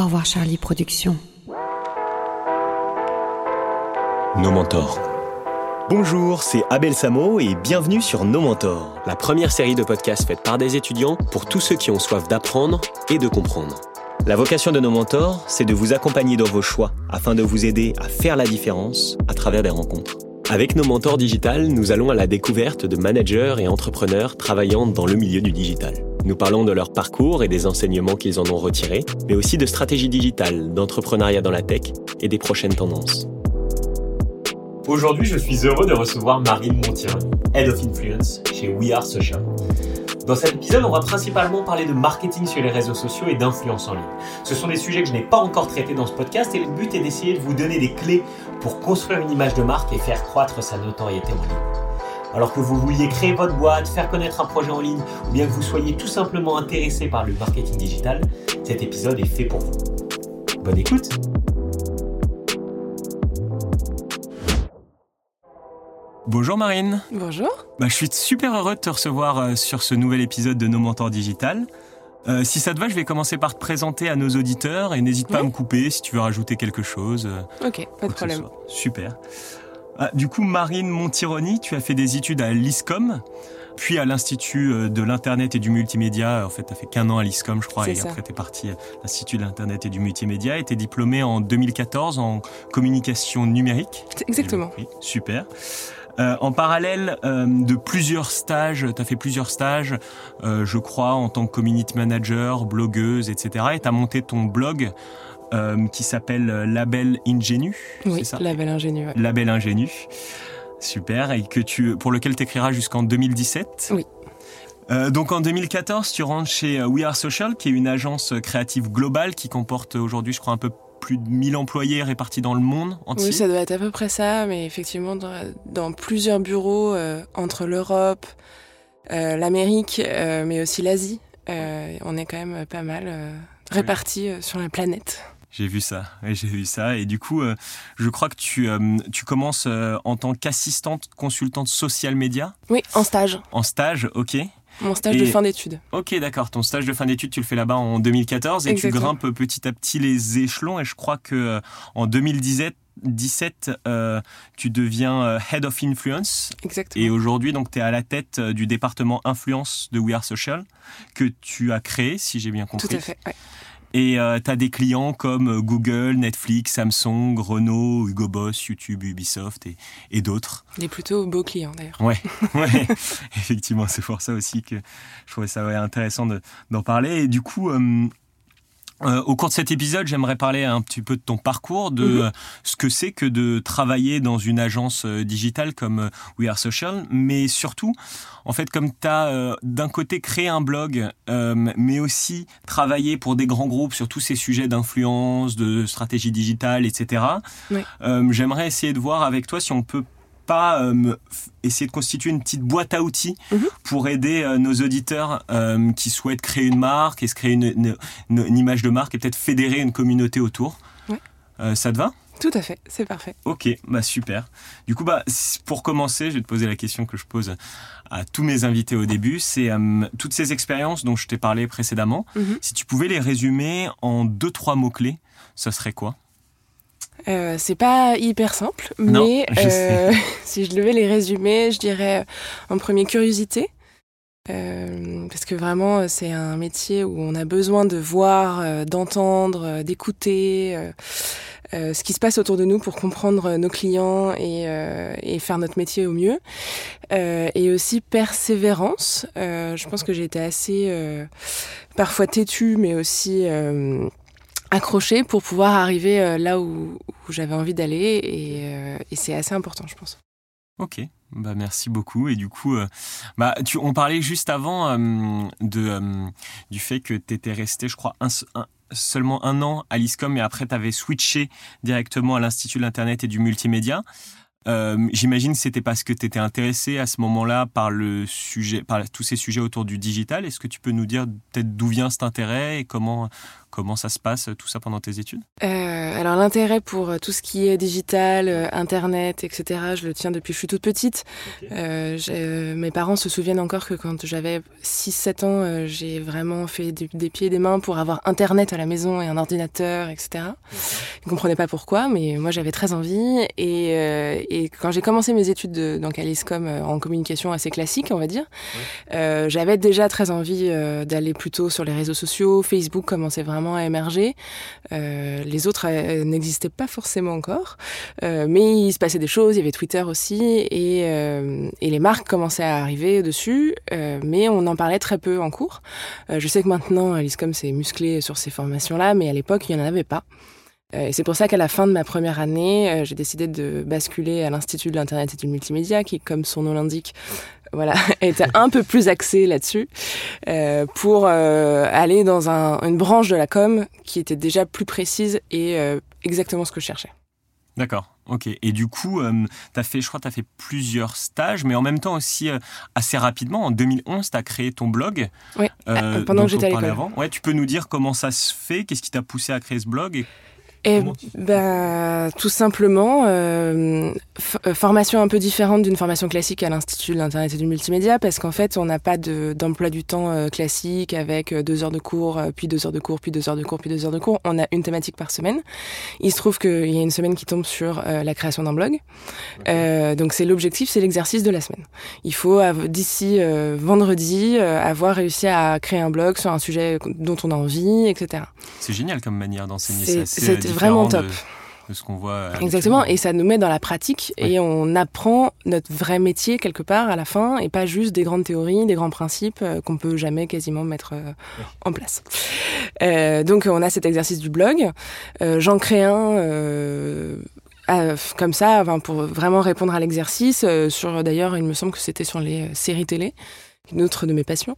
Au revoir Charlie Productions. Nos mentors. Bonjour, c'est Abel Samo et bienvenue sur Nos Mentors, la première série de podcasts faite par des étudiants pour tous ceux qui ont soif d'apprendre et de comprendre. La vocation de Nos Mentors, c'est de vous accompagner dans vos choix afin de vous aider à faire la différence à travers des rencontres. Avec Nos Mentors Digital, nous allons à la découverte de managers et entrepreneurs travaillant dans le milieu du digital. Nous parlons de leur parcours et des enseignements qu'ils en ont retirés, mais aussi de stratégie digitale, d'entrepreneuriat dans la tech et des prochaines tendances. Aujourd'hui, je suis heureux de recevoir Marine Montironi, Head of Influence chez We Are Social. Dans cet épisode, on va principalement parler de marketing sur les réseaux sociaux et d'influence en ligne. Ce sont des sujets que je n'ai pas encore traités dans ce podcast et le but est d'essayer de vous donner des clés pour construire une image de marque et faire croître sa notoriété en ligne. Alors que vous vouliez créer votre boîte, faire connaître un projet en ligne ou bien que vous soyez tout simplement intéressé par le marketing digital, cet épisode est fait pour vous. Bonne écoute Bonjour Marine. Bonjour. Bah, je suis super heureux de te recevoir euh, sur ce nouvel épisode de Nos Mentors Digital. Euh, si ça te va, je vais commencer par te présenter à nos auditeurs et n'hésite pas à me couper si tu veux rajouter quelque chose. euh, Ok, pas de problème. Super. Ah, du coup, Marine Montironi, tu as fait des études à l'ISCOM, puis à l'Institut euh, de l'Internet et du Multimédia. En fait, tu as fait qu'un an à l'ISCOM, je crois, et ça. après tu es parti à l'Institut de l'Internet et du Multimédia et tu es diplômé en 2014 en communication numérique. Exactement. Oui, super. Euh, en parallèle euh, de plusieurs stages, tu as fait plusieurs stages, euh, je crois, en tant que community manager, blogueuse, etc. Et tu as monté ton blog euh, qui s'appelle euh, Label Ingenu. Oui, c'est ça la belle ingénue. ouais. Label Ingenu. Super. Et que tu, pour lequel tu écriras jusqu'en 2017. Oui. Euh, donc en 2014, tu rentres chez We Are Social, qui est une agence créative globale qui comporte aujourd'hui, je crois, un peu plus de 1000 employés répartis dans le monde entier. Oui, ça doit être à peu près ça, mais effectivement, dans, dans plusieurs bureaux euh, entre l'Europe, euh, l'Amérique, mais aussi l'Asie, on est quand même pas mal répartis sur la planète. J'ai vu ça, et j'ai vu ça. Et du coup, euh, je crois que tu, euh, tu commences euh, en tant qu'assistante consultante social média Oui, en stage. en stage, ok. Mon stage de fin d'études. Ok, d'accord. Ton stage de fin d'études, tu le fais là-bas en 2014 et Exactement. tu grimpes petit à petit les échelons. Et je crois que en 2017, 17, euh, tu deviens Head of Influence. Exactement. Et aujourd'hui, donc, tu es à la tête du département Influence de We Are Social que tu as créé, si j'ai bien compris. Tout à fait. ouais. Et tu as des clients comme euh, Google, Netflix, Samsung, Renault, Hugo Boss, YouTube, Ubisoft et, et d'autres. Des plutôt beaux clients d'ailleurs. Ouais, ouais, effectivement, c'est pour ça aussi que je trouvais ça ouais, intéressant de- d'en parler. Et du coup, euh, euh, au cours de cet épisode, j'aimerais parler un petit peu de ton parcours, de Mhm. euh, ce que c'est que de travailler dans une agence euh, digitale comme euh, We Are Social, mais surtout, en fait, comme tu as d'un côté créé un blog, euh, mais aussi travaillé pour des grands groupes sur tous ces sujets d'influence, de stratégie digitale, etc. Oui. J'aimerais essayer de voir avec toi si on peut pas euh, essayer de constituer une petite boîte à outils Mhm. pour aider euh, nos auditeurs euh, qui souhaitent créer une marque et se créer une, une- une- une image de marque et peut-être fédérer une communauté autour. Ouais. Ça te va? Tout à fait, c'est parfait. Ok, bah super. Du coup, bah, pour commencer, je vais te poser la question que je pose à tous mes invités au début. C'est euh, toutes ces expériences dont je t'ai parlé précédemment. Mhm. Si tu pouvais les résumer en deux, trois mots-clés, ça serait quoi? Euh, c'est pas hyper simple, Non, mais je euh, si je devais les résumer, je dirais euh, en premier curiosité. Euh, parce que vraiment, c'est un métier où on a besoin de voir, d'entendre, d'écouter euh, ce qui se passe autour de nous pour comprendre nos clients et, euh, et faire notre métier au mieux. Euh, et aussi persévérance. Euh, je pense que j'ai été assez euh, parfois têtue, mais aussi euh, accrochée pour pouvoir arriver euh, là où, j'avais envie d'aller. Et, euh, et c'est assez important, je pense. Ok, bah merci beaucoup. Et du coup, euh, bah on parlait juste avant de du fait que tu étais resté, je crois, seulement un an à l'ISCOM et après tu avais switché directement à l'Institut de l'Internet et du Multimédia. J'imagine que c'était parce que tu étais intéressé à ce moment-là par par tous ces sujets autour du digital. Est-ce que tu peux nous dire peut-être d'où vient cet intérêt et comment Comment ça se passe tout ça pendant tes études? Euh, Alors l'intérêt pour tout ce qui est digital, internet, etc. Je le tiens depuis que je suis toute petite. Euh, mes parents se souviennent encore que quand j'avais 6-7 ans, j'ai vraiment fait des, pieds et des mains pour avoir internet à la maison et un ordinateur, etc. Ils ne comprenaient pas pourquoi, mais moi j'avais très envie. Et, et quand j'ai commencé mes études de, donc à l'ISCOM en communication assez classique, on va dire, j'avais déjà très envie d'aller plutôt sur les réseaux sociaux. Facebook commençait vraiment à émerger. Euh, les autres euh, n'existaient pas forcément encore, euh, mais il se passait des choses. Il y avait Twitter aussi, et, et les marques commençaient à arriver dessus, mais on en parlait très peu en cours. je sais que maintenant, l'ISCOM s'est musclé sur ces formations-là, mais à l'époque, il n'y en avait pas. Et c'est pour ça qu'à la fin de ma première année, j'ai décidé de basculer à l'Institut de l'Internet et du Multimédia, qui, comme son nom l'indique, voilà, était un peu plus axé là-dessus euh, pour euh, aller dans un, une branche de la com qui était déjà plus précise et euh, exactement ce que je cherchais. D'accord, ok. Et du coup, euh, as fait, je crois, tu as fait plusieurs stages, mais en même temps aussi assez rapidement. En 2011, tu as créé ton blog. Oui, pendant que j'étais à l'école. Ouais, tu peux nous dire comment ça se fait Qu'est-ce qui t'a poussé à créer ce blog et et bah, tout simplement, euh, euh, formation un peu différente d'une formation classique à l'Institut de l'Internet et du Multimédia, parce qu'en fait, on n'a pas d'emploi du temps euh, classique avec deux heures de cours, puis deux heures de cours, puis deux heures de cours, puis deux heures de cours. On a une thématique par semaine. Il se trouve qu'il y a une semaine qui tombe sur la création d'un blog. donc c'est l'objectif, c'est l'exercice de la semaine. Il faut d'ici vendredi avoir réussi à créer un blog sur un sujet dont on a envie, etc. C'est génial comme manière d'enseigner ça vraiment top. De, ce qu'on voit. Exactement, et ça nous met dans la pratique et on apprend notre vrai métier quelque part à la fin et pas juste des grandes théories, des grands principes euh, qu'on peut jamais quasiment mettre euh, en place. Euh, donc on a cet exercice du blog. Euh, J'en crée un. comme ça, pour vraiment répondre à l'exercice, sur d'ailleurs, il me semble que c'était sur les séries télé, une autre de mes passions.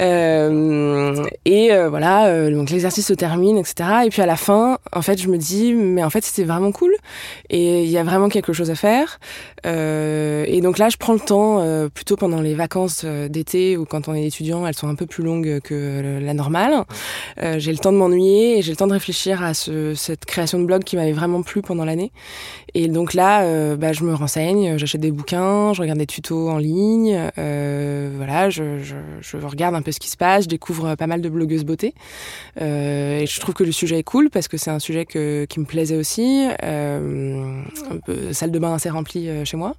Euh, et euh, voilà, euh, donc l'exercice se termine, etc. Et puis à la fin, en fait, je me dis, mais en fait, c'était vraiment cool. Et il y a vraiment quelque chose à faire. Euh, et donc là, je prends le temps, plutôt pendant les vacances d'été ou quand on est étudiant, elles sont un peu plus longues que la normale. j'ai le temps de m'ennuyer et j'ai le temps de réfléchir à ce, cette création de blog qui m'avait vraiment plu pendant l'année. Et donc là, bah, je me renseigne, j'achète des bouquins, je regarde des tutos en ligne. voilà, je, je, je regarde un peu ce qui se passe, je découvre pas mal de blogueuses beauté. Euh, et je trouve que le sujet est cool parce que c'est un sujet que, qui me plaisait aussi. Euh, salle de bain assez remplie euh, chez moi.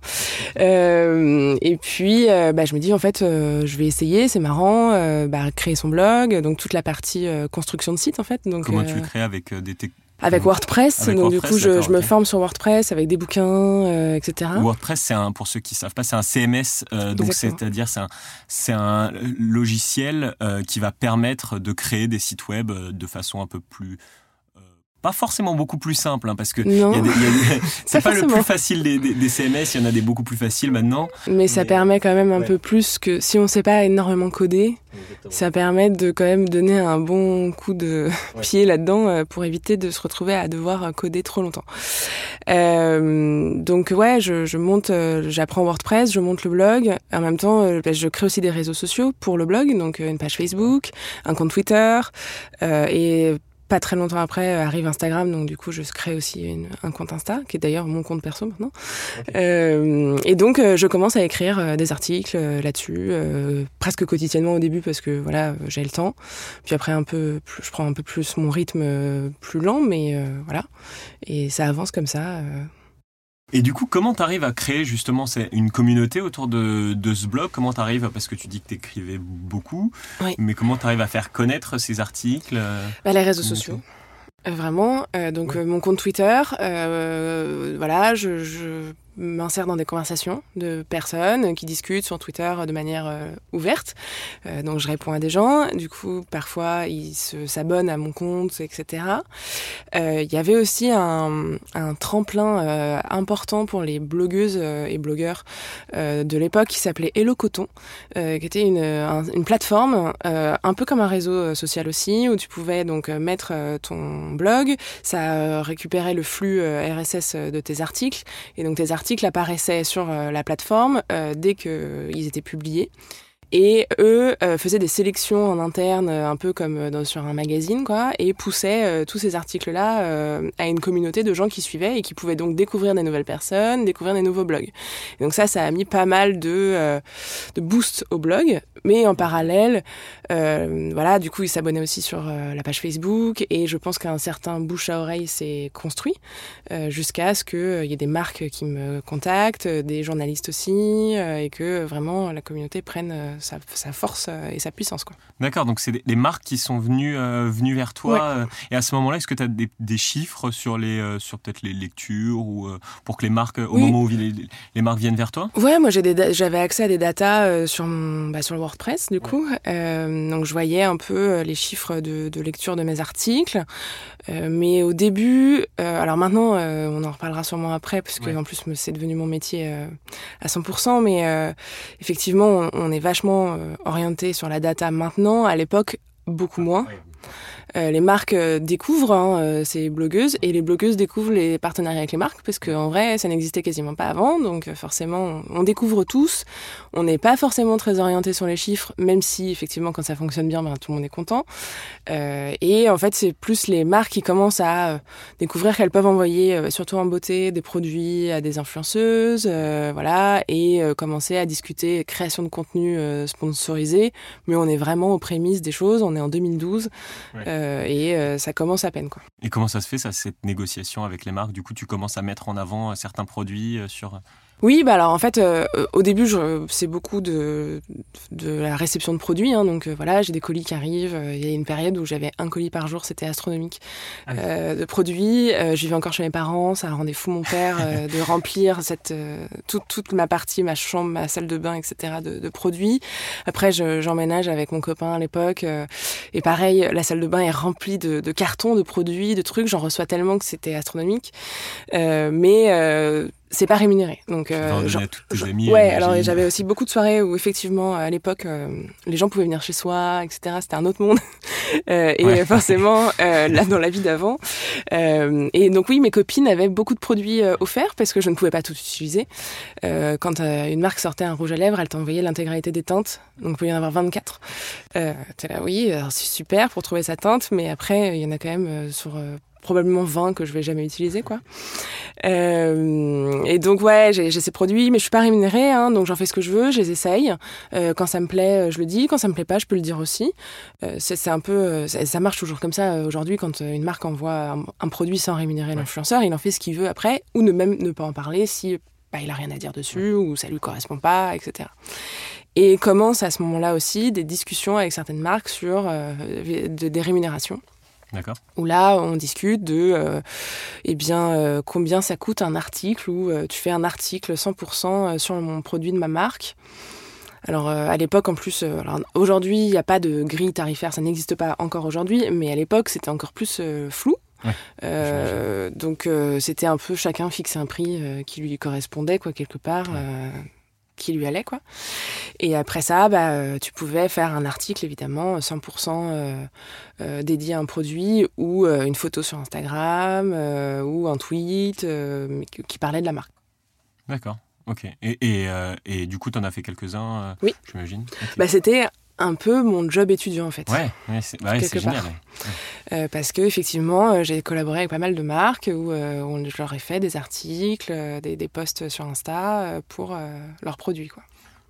Euh, et puis, euh, bah, je me dis, en fait, je vais essayer, c'est marrant, bah, créer son blog, donc toute la partie construction de site, en fait. Donc, Comment tu le crées avec des techniques avec WordPress, donc du coup je, je me forme sur WordPress avec des bouquins, euh, etc. WordPress, c'est un, pour ceux qui savent pas, c'est un CMS, euh, donc c'est-à-dire c'est un, c'est un logiciel euh, qui va permettre de créer des sites web euh, de façon un peu plus pas forcément beaucoup plus simple, hein, parce que c'est pas, le plus facile des, des, CMS, il y en a des beaucoup plus faciles maintenant. Mais, ça permet quand même un peu plus que si on sait pas énormément coder, ça permet de quand même donner un bon coup de pied là-dedans euh, pour éviter de se retrouver à devoir coder trop longtemps. Euh, donc ouais, je, je monte, euh, j'apprends WordPress, je monte le blog. En même temps, euh, ben, je crée aussi des réseaux sociaux pour le blog, donc une page Facebook, un compte Twitter et pas très longtemps après euh, arrive Instagram, donc du coup je crée aussi un compte Insta, qui est d'ailleurs mon compte perso maintenant. Euh, et donc euh, je commence à écrire des articles là-dessus, presque quotidiennement au début parce que voilà j'ai le temps. Puis après un peu, plus, je prends un peu plus mon rythme plus lent, mais voilà. Et ça avance comme ça. Et du coup, comment tu arrives à créer justement une communauté autour de, de ce blog? Comment tu arrives, parce que tu dis que tu écrivais beaucoup, mais comment tu arrives à faire connaître ces articles? Bah, Les réseaux sociaux. Euh, vraiment. Euh, donc euh, mon compte Twitter, voilà, je, je m'insère dans des conversations de personnes qui discutent sur Twitter de manière euh, ouverte. Euh, donc je réponds à des gens. Du coup, parfois ils s'abonnent à mon compte, etc. Euh, il y avait aussi un, tremplin euh, important pour les blogueuses euh, et blogueurs de l'époque qui s'appelait Hello Coton, qui était une, une plateforme un peu comme un réseau social aussi où tu pouvais donc mettre ton blog, ça récupérait le flux RSS de tes articles et donc tes articles articles apparaissaient sur euh, la plateforme euh, dès qu'ils étaient publiés. Et eux faisaient des sélections en interne, un peu comme dans, sur un magazine, quoi, et poussaient tous ces articles-là à une communauté de gens qui suivaient et qui pouvaient donc découvrir des nouvelles personnes, découvrir des nouveaux blogs. donc ça, ça a mis pas mal de, de boost au blog, mais en parallèle, voilà, du coup, ils s'abonnaient aussi sur la page Facebook et je pense qu'un certain bouche à oreille s'est construit jusqu'à ce qu'il y ait des marques qui me contactent, des journalistes aussi, et que vraiment la communauté prenne sa, force et sa puissance. D'accord, donc c'est les marques qui sont venues, venues vers toi. et à ce moment-là, est-ce que tu as des, chiffres sur, les, sur peut-être les lectures ou pour que les marques, au moment où les, marques viennent vers toi? Ouais, moi j'avais accès à des datas sur, bah, sur le WordPress du coup. donc je voyais un peu les chiffres de, de lecture de mes articles. Euh, mais au début, euh, alors maintenant, euh, on en reparlera sûrement après, parce que en plus c'est devenu mon métier à 100%. Mais effectivement, on, on, est vachement orienté sur la data maintenant. À l'époque, beaucoup moins. Euh, les marques euh, découvrent hein, euh, ces blogueuses et les blogueuses découvrent les partenariats avec les marques parce qu'en vrai, ça n'existait quasiment pas avant. Donc forcément, on découvre tous. On n'est pas forcément très orienté sur les chiffres, même si effectivement, quand ça fonctionne bien, ben, tout le monde est content. et en fait, c'est plus les marques qui commencent à découvrir qu'elles peuvent envoyer, surtout en beauté, des produits à des influenceuses, voilà, et commencer à discuter création de contenu sponsorisé. Mais on est vraiment aux prémices des choses. On est en 2012. Euh, et euh, ça commence à peine. Quoi. Et comment ça se fait, ça, cette négociation avec les marques? Du coup, tu commences à mettre en avant euh, certains produits sur... Oui, bah alors en fait, euh, au début, c'est beaucoup de, de la réception de produits. Hein, donc euh, voilà, j'ai des colis qui arrivent. Euh, il y a une période où j'avais un colis par jour, c'était astronomique ah de produits. je vivais encore chez mes parents, ça rendait fou mon père de remplir cette toute, toute ma partie, ma chambre, ma salle de bain, etc. de, de produits. Après, j'emménage avec mon copain à l'époque, et pareil, la salle de bain est remplie de, de cartons, de produits, de trucs. J'en reçois tellement que c'était astronomique. mais c'est pas rémunéré. Donc, euh, genre, amis, ouais, alors j'avais aussi beaucoup de soirées où effectivement à l'époque euh, les gens pouvaient venir chez soi, etc. C'était un autre monde. euh, et forcément euh, là dans la vie d'avant. Euh, et donc oui, mes copines avaient beaucoup de produits offerts parce que je ne pouvais pas tout utiliser. quand une marque sortait un rouge à lèvres, elle t'envoyait l'intégralité des teintes. Donc il pouvait y en avoir 24. Euh, T'es là, oui, c'est super pour trouver sa teinte, mais après il y en a quand même sur probablement 20 que je vais jamais utiliser quoi. Euh, et donc ouais, j'ai ces produits, mais je suis pas rémunérée, hein, donc j'en fais ce que je veux, je les essaye. Euh, quand ça me plaît, je le dis. Quand ça me plaît pas, je peux le dire aussi. Euh, c'est un peu, ça, marche toujours comme ça aujourd'hui. Quand une marque envoie un, produit sans rémunérer l'influenceur, il en fait ce qu'il veut après, ou ne même ne pas en parler si bah, il a rien à dire dessus ou ça lui correspond pas, etc. Et commence à ce moment-là aussi des discussions avec certaines marques sur des rémunérations. D'accord. Où là, on discute de euh, eh bien, euh, combien ça coûte un article, ou euh, tu fais un article 100% sur mon produit de ma marque. Alors à l'époque en plus, aujourd'hui il n'y a pas de grille tarifaire, ça n'existe pas encore aujourd'hui, mais à l'époque c'était encore plus flou. donc c'était un peu chacun fixait un prix qui lui correspondait quoi quelque part qui lui allait quoi. Et après ça, bah, euh, tu pouvais faire un article évidemment 100% euh, euh, dédié à un produit ou une photo sur Instagram ou un tweet qui parlait de la marque. D'accord. Ok. Et, et, et, du coup, tu en as fait quelques-uns, oui. j'imagine bah, C'était un peu mon job étudiant en fait. Ouais, c'est bah génial. Euh, parce que effectivement, euh, j'ai collaboré avec pas mal de marques où euh, on, je leur ai fait des articles, des, des, posts sur Insta pour leurs produits quoi.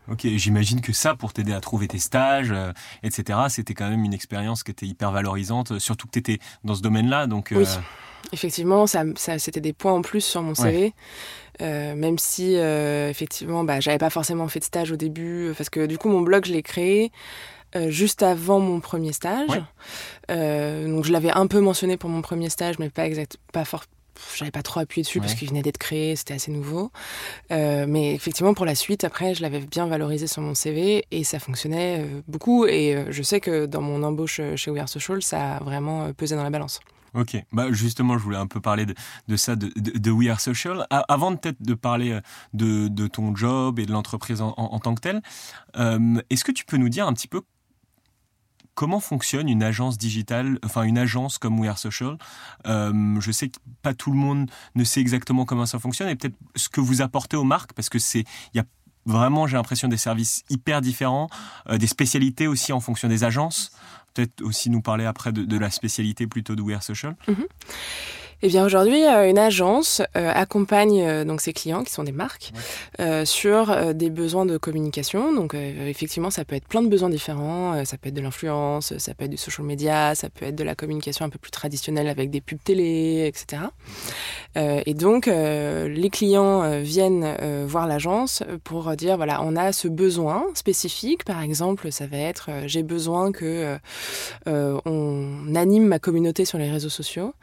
Ok, j'imagine que ça, pour t'aider à trouver tes stages, etc., c'était quand même une expérience qui était hyper valorisante, surtout que tu étais dans ce domaine-là. Donc, oui, effectivement, ça, ça c'était des points en plus sur mon CV. même si effectivement bah, j'avais pas forcément fait de stage au début parce que du coup mon blog je l'ai créé euh, juste avant mon premier stage. Euh, donc je l'avais un peu mentionné pour mon premier stage, mais pas exact, pas fort. J'avais pas trop appuyé dessus parce qu'il venait d'être créé, c'était assez nouveau. Euh, mais effectivement, pour la suite, après, je l'avais bien valorisé sur mon CV et ça fonctionnait beaucoup. Et je sais que dans mon embauche chez We Are Social, ça a vraiment pesé dans la balance. Ok, bah justement, je voulais un peu parler de, ça, de, de, We Are Social. avant peut-être de parler de, de, ton job et de l'entreprise en, en, tant que telle, est-ce que tu peux nous dire un petit peu Comment fonctionne une agence digitale, enfin une agence comme We Are Social? Euh, Je sais que pas tout le monde ne sait exactement comment ça fonctionne et peut-être ce que vous apportez aux marques, parce que c'est il y a vraiment, j'ai l'impression, des services hyper différents, des spécialités aussi en fonction des agences. Peut-être aussi nous parler après de, la spécialité plutôt de We Are Social. Mhm. Eh bien aujourd'hui, euh, une agence euh, accompagne euh, donc ses clients, qui sont des marques, sur des besoins de communication. Donc effectivement, ça peut être plein de besoins différents. ça peut être de l'influence, ça peut être du social media, ça peut être de la communication un peu plus traditionnelle avec des pubs télé, etc. et donc les clients viennent voir l'agence pour dire voilà, on a ce besoin spécifique. Par exemple, ça va être j'ai besoin que on anime ma communauté sur les réseaux sociaux.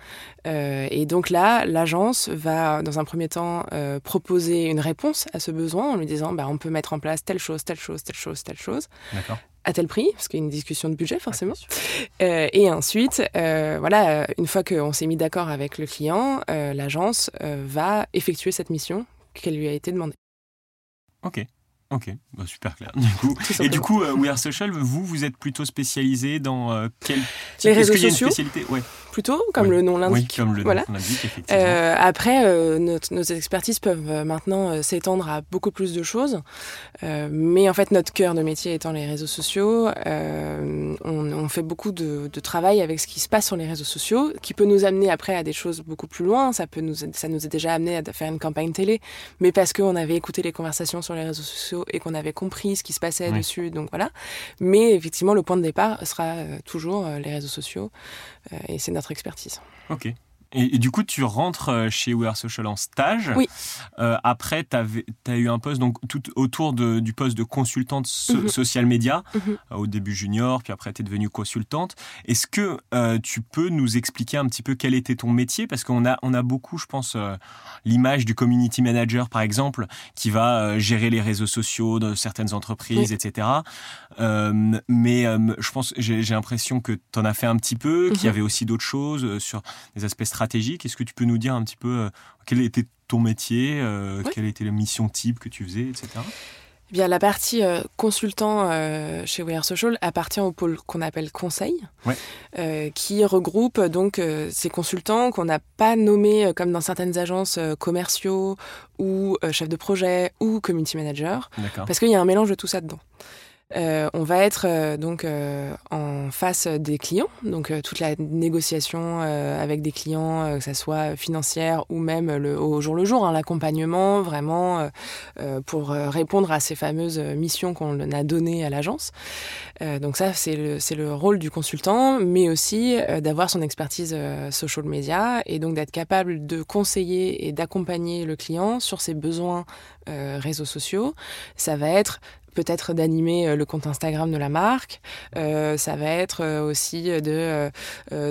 Euh, et donc là, l'agence va, dans un premier temps, euh, proposer une réponse à ce besoin en lui disant bah, on peut mettre en place telle chose, telle chose, telle chose, telle chose. À tel prix, parce qu'il y a une discussion de budget forcément. Euh, et ensuite, voilà, une fois qu'on s'est mis d'accord avec le client, l'agence va effectuer cette mission qu'elle lui a été demandée. Ok. Ok, bah, super clair. Du coup. Et du coup, We Are Social, vous, vous êtes plutôt spécialisé dans quel Les réseaux sociaux. ouais plutôt, comme le nom l'indique. Oui, comme le voilà. nom l'indique, effectivement. Euh, après, euh, nos expertises peuvent euh, maintenant s'étendre à beaucoup plus de choses. mais en fait, notre cœur de métier étant les réseaux sociaux, on, on, fait beaucoup de, de, travail avec ce qui se passe sur les réseaux sociaux, qui peut nous amener après à des choses beaucoup plus loin. Ça, peut nous, ça nous est déjà amené à faire une campagne télé, mais parce qu'on avait écouté les conversations sur les réseaux sociaux et qu'on avait compris ce qui se passait dessus. Donc voilà. Mais effectivement, le point de départ sera toujours les réseaux sociaux. Et c'est notre expertise. Et, du coup, tu rentres euh, chez We Are Social en stage. Oui. Euh, après, tu as eu un poste donc, tout autour de, du poste de consultante mhm. social media, mhm. euh, au début junior, puis après, tu es devenue consultante. Est-ce que tu peux nous expliquer un petit peu quel était ton métier? Parce qu'on a, on a beaucoup, je pense, l'image du community manager, par exemple, qui va gérer les réseaux sociaux de certaines entreprises, etc. mais je pense, j'ai l'impression que tu en as fait un petit peu, qu'il y mhm. avait aussi d'autres choses sur des aspects stratégiques stratégique. Est-ce que tu peux nous dire un petit peu euh, quel était ton métier, euh, quelle était la mission type que tu faisais, etc. Eh bien, la partie euh, consultant chez We Are Social appartient au pôle qu'on appelle conseil, qui regroupe donc ces consultants qu'on n'a pas nommés comme dans certaines agences commerciaux ou chefs de projet ou community manager, parce qu'il y a un mélange de tout ça dedans. Euh, on va être euh, donc euh, en face des clients, donc toute la négociation avec des clients, que ce soit financière ou même le, au jour le jour, hein, l'accompagnement vraiment pour répondre à ces fameuses missions qu'on a données à l'agence. donc ça, c'est le, le, rôle du consultant, mais aussi d'avoir son expertise social media et donc d'être capable de conseiller et d'accompagner le client sur ses besoins réseaux sociaux. Ça va être peut-être d'animer euh, le compte Instagram de la marque. Euh, ça va être euh, aussi de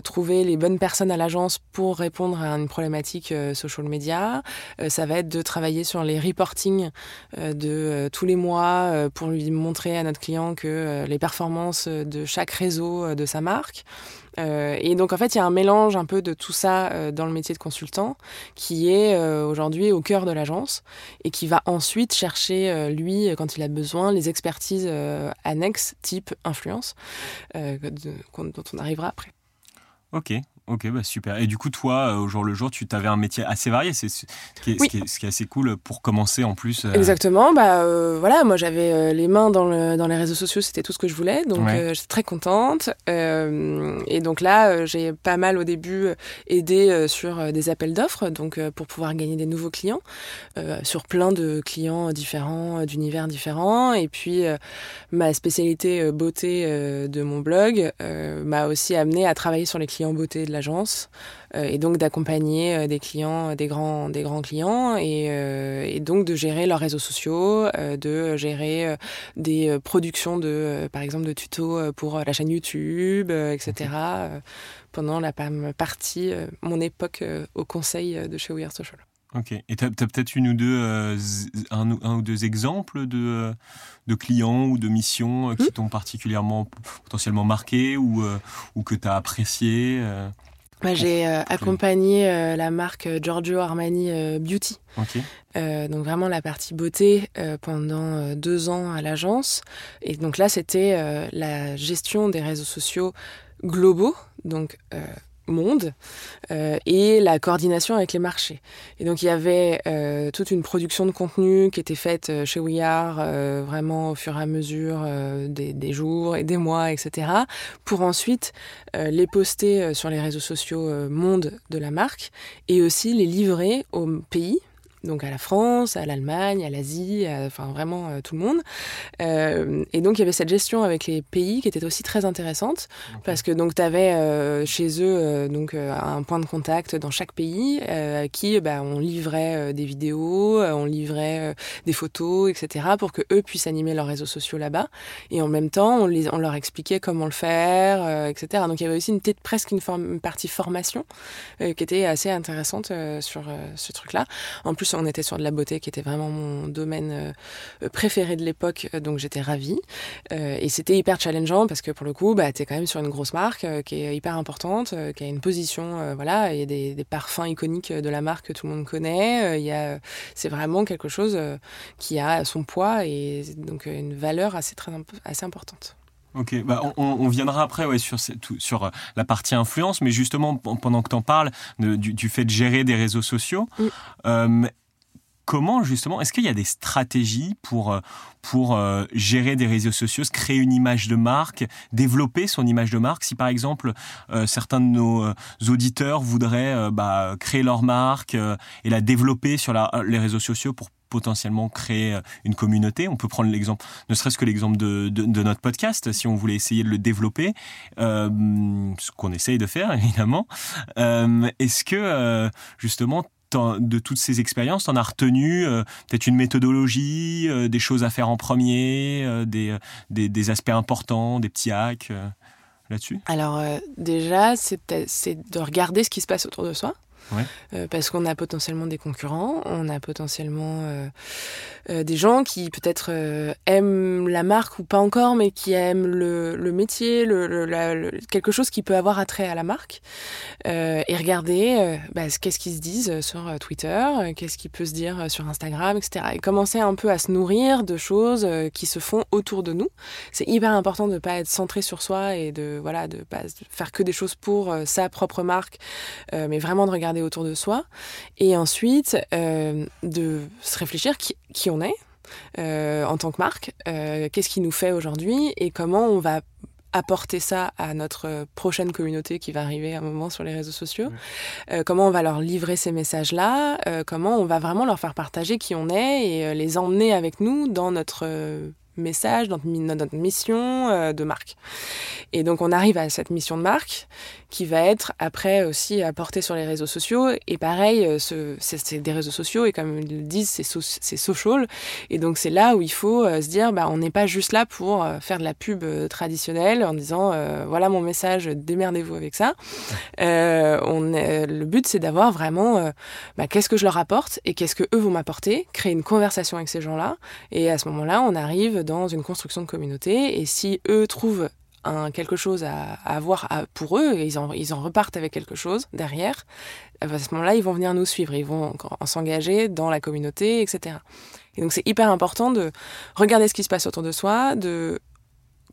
trouver les bonnes personnes à l'agence pour répondre à une problématique social media. ça va être de travailler sur les reporting de tous les mois pour lui montrer à notre client que les performances de chaque réseau de sa marque. Euh, et donc en fait, il y a un mélange un peu de tout ça euh, dans le métier de consultant qui est euh, aujourd'hui au cœur de l'agence et qui va ensuite chercher, lui, quand il a besoin, les expertises annexes type influence dont on arrivera après. Ok, Ok, bah super. Et du coup, toi, euh, au jour le jour, tu avais un métier assez varié. C'est ce, qui est, ce qui est assez cool pour commencer en plus. Euh. Exactement. Bah euh, voilà, moi j'avais les mains dans, le, dans les réseaux sociaux, c'était tout ce que je voulais. Donc j'étais très contente. et donc là, j'ai pas mal au début aidé sur des appels d'offres, donc pour pouvoir gagner des nouveaux clients, sur plein de clients différents, d'univers différents. Et puis ma spécialité beauté de mon blog m'a aussi amené à travailler sur les clients beauté de la euh, et donc d'accompagner euh, des clients, des grands, des grands clients et, euh, et donc de gérer leurs réseaux sociaux, de gérer des productions de, par exemple, de tutos pour la chaîne YouTube, etc. pendant la partie, mon époque au conseil de chez We Are Social. Ok. Et tu as, peut-être une ou deux, un, ou deux exemples de, de clients ou de missions qui hmm. t'ont particulièrement potentiellement marqué ou, ou que tu as apprécié bah, j'ai euh, accompagné euh, la marque Giorgio Armani euh, Beauty. donc vraiment la partie beauté pendant deux ans à l'agence. Et donc là, c'était la gestion des réseaux sociaux globaux. Donc monde euh, et la coordination avec les marchés. Et donc il y avait euh, toute une production de contenu qui était faite euh, chez We vraiment au fur et à mesure des, des, jours et des mois, etc. pour ensuite les poster sur les réseaux sociaux monde de la marque et aussi les livrer au pays donc à la France, à l'Allemagne, à l'Asie, enfin vraiment euh, tout le monde. Euh, et donc il y avait cette gestion avec les pays qui était aussi très intéressante parce que donc tu avais euh, chez eux donc un point de contact dans chaque pays à qui bah, on livrait des vidéos, on livrait des photos, etc. pour que eux puissent animer leurs réseaux sociaux là-bas. Et en même temps, on, les, on leur expliquait comment le faire, etc. Donc il y avait aussi une presque une, forme, une partie formation qui était assez intéressante sur ce truc-là. En plus on était sur de la beauté qui était vraiment mon domaine euh, préféré de l'époque, euh, donc j'étais ravie. Euh, et c'était hyper challengeant parce que pour le coup, bah, tu es quand même sur une grosse marque qui est hyper importante, qui a une position, voilà, il y a des, des, parfums iconiques de la marque que tout le monde connaît. Il y a, c'est vraiment quelque chose qui a son poids et donc une valeur assez, très, assez importante. Ok, bah on, viendra après ouais, sur, sur la partie influence, mais justement, pendant que tu en parles, du, fait de gérer des réseaux sociaux, euh, comment justement, est-ce qu'il y a des stratégies pour, euh, pour gérer des réseaux sociaux, créer une image de marque, développer son image de marque Si par exemple, certains de nos auditeurs voudraient bah, créer leur marque et la développer sur les réseaux sociaux pour potentiellement créer euh, une communauté? On peut prendre l'exemple, ne serait-ce que l'exemple de, notre podcast, si on voulait essayer de le développer, euh, ce qu'on essaye de faire évidemment. Euh, est-ce que justement de toutes ces expériences, tu en as retenu peut-être une méthodologie, des choses à faire en premier, des, des, des, aspects importants, des petits hacks là-dessus? Alors déjà, c'est de regarder ce qui se passe autour de soi. Euh, parce qu'on a potentiellement des concurrents, on a potentiellement euh, euh, des gens qui peut-être aiment la marque ou pas encore, mais qui aiment le, métier, quelque chose qui peut avoir attrait à la marque. et regarder bah, qu'est-ce qu'ils se disent sur Twitter, qu'est-ce qui peut se dire sur Instagram, etc. Et commencer un peu à se nourrir de choses qui se font autour de nous. C'est hyper important de ne pas être centré sur soi et de voilà de pas faire que des choses pour sa propre marque, mais vraiment de regarder autour de soi, et ensuite euh, de se réfléchir qui, qui on est euh, en tant que marque, euh, qu'est-ce qui nous fait aujourd'hui, et comment on va apporter ça à notre prochaine communauté qui va arriver à un moment sur les réseaux sociaux, comment on va leur livrer ces messages-là, comment on va vraiment leur faire partager qui on est et les emmener avec nous dans notre message, notre, notre mission euh, de marque. Et donc on arrive à cette mission de marque qui va être après aussi apportée sur les réseaux sociaux. Et pareil, euh, ce, c'est, des réseaux sociaux et comme ils le disent, c'est, c'est social. Et donc c'est là où il faut euh, se dire, bah, on n'est pas juste là pour faire de la pub traditionnelle en disant, voilà mon message, démerdez-vous avec ça. on est, le but c'est d'avoir vraiment, bah, qu'est-ce que je leur apporte et qu'est-ce que eux vont m'apporter, créer une conversation avec ces gens-là. Et à ce moment-là, on arrive dans une construction de communauté. Et si eux trouvent quelque chose à, avoir pour eux, et ils en, repartent avec quelque chose derrière, à ce moment-là, ils vont venir nous suivre, ils vont s'engager dans la communauté, etc. Et donc c'est hyper important de regarder ce qui se passe autour de soi, de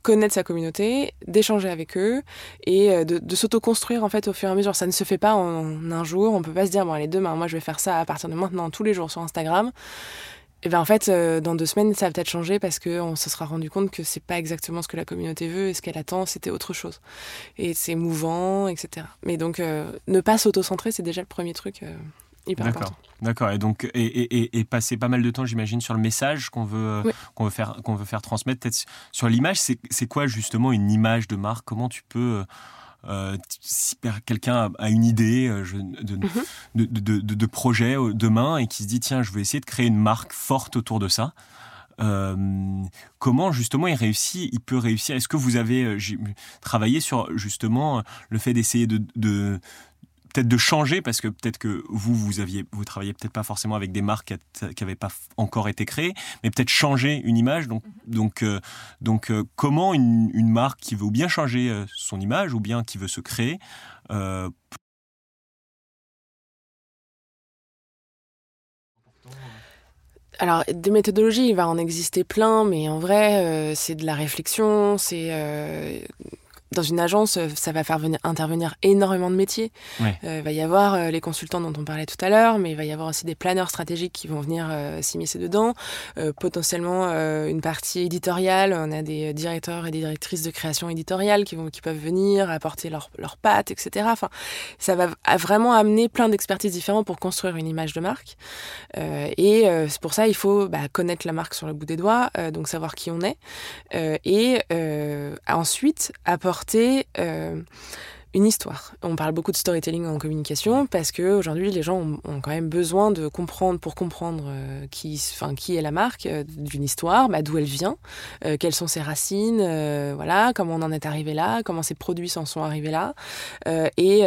connaître sa communauté, d'échanger avec eux et euh, de, de s'auto-construire en fait au fur et à mesure. Ça ne se fait pas en un jour. On peut pas se dire bon allez demain moi je vais faire ça à partir de maintenant tous les jours sur Instagram. Et ben en fait, euh, dans deux semaines, ça va peut-être changer parce qu'on se sera rendu compte que c'est pas exactement ce que la communauté veut et ce qu'elle attend, c'était autre chose. Et c'est mouvant, etc. Mais donc, euh, ne pas s'auto-centrer, c'est déjà le premier truc euh, hyper important. D'accord. Et donc, et, et, et, passer pas mal de temps, j'imagine, sur le message qu'on veut, qu'on veut faire, qu'on veut faire transmettre. Peut-être sur l'image, c'est quoi justement une image de marque? Comment tu peux euh, si quelqu'un a une idée euh, de, de, de, projet euh, demain et qui se dit tiens je vais essayer de créer une marque forte autour de ça comment justement il réussit, il peut réussir? Est-ce que vous avez travaillé sur justement le fait d'essayer de, peut-être de changer parce que peut-être que vous vous aviez vous travaillez peut-être pas forcément avec des marques qui n'avaient pas encore été créées mais peut-être changer une image donc mhm. donc euh, donc euh, comment une, une, marque qui veut ou bien changer euh, son image ou bien qui veut se créer Alors, des méthodologies, il va en exister plein, mais en vrai, c'est de la réflexion, c'est dans une agence, euh, ça va faire venir, intervenir énormément de métiers. Euh, il va y avoir euh, les consultants dont on parlait tout à l'heure, mais il va y avoir aussi des planeurs stratégiques qui vont venir s'immiscer dedans. potentiellement une partie éditoriale. On a des directeurs et des directrices de création éditoriale qui, vont, qui peuvent venir apporter leurs leur pattes, etc. Enfin, ça va vraiment amener plein d'expertises différentes pour construire une image de marque. et c'est pour ça il faut bah, connaître la marque sur le bout des doigts, donc savoir qui on est. et ensuite apporter euh, une histoire. On parle beaucoup de storytelling en communication parce que aujourd'hui les gens ont, quand même besoin de comprendre pour comprendre euh, qui, enfin qui est la marque euh, d'une histoire, bah, d'où elle vient, quelles sont ses racines, voilà, comment on en est arrivé là, comment ces produits s'en sont arrivés là, et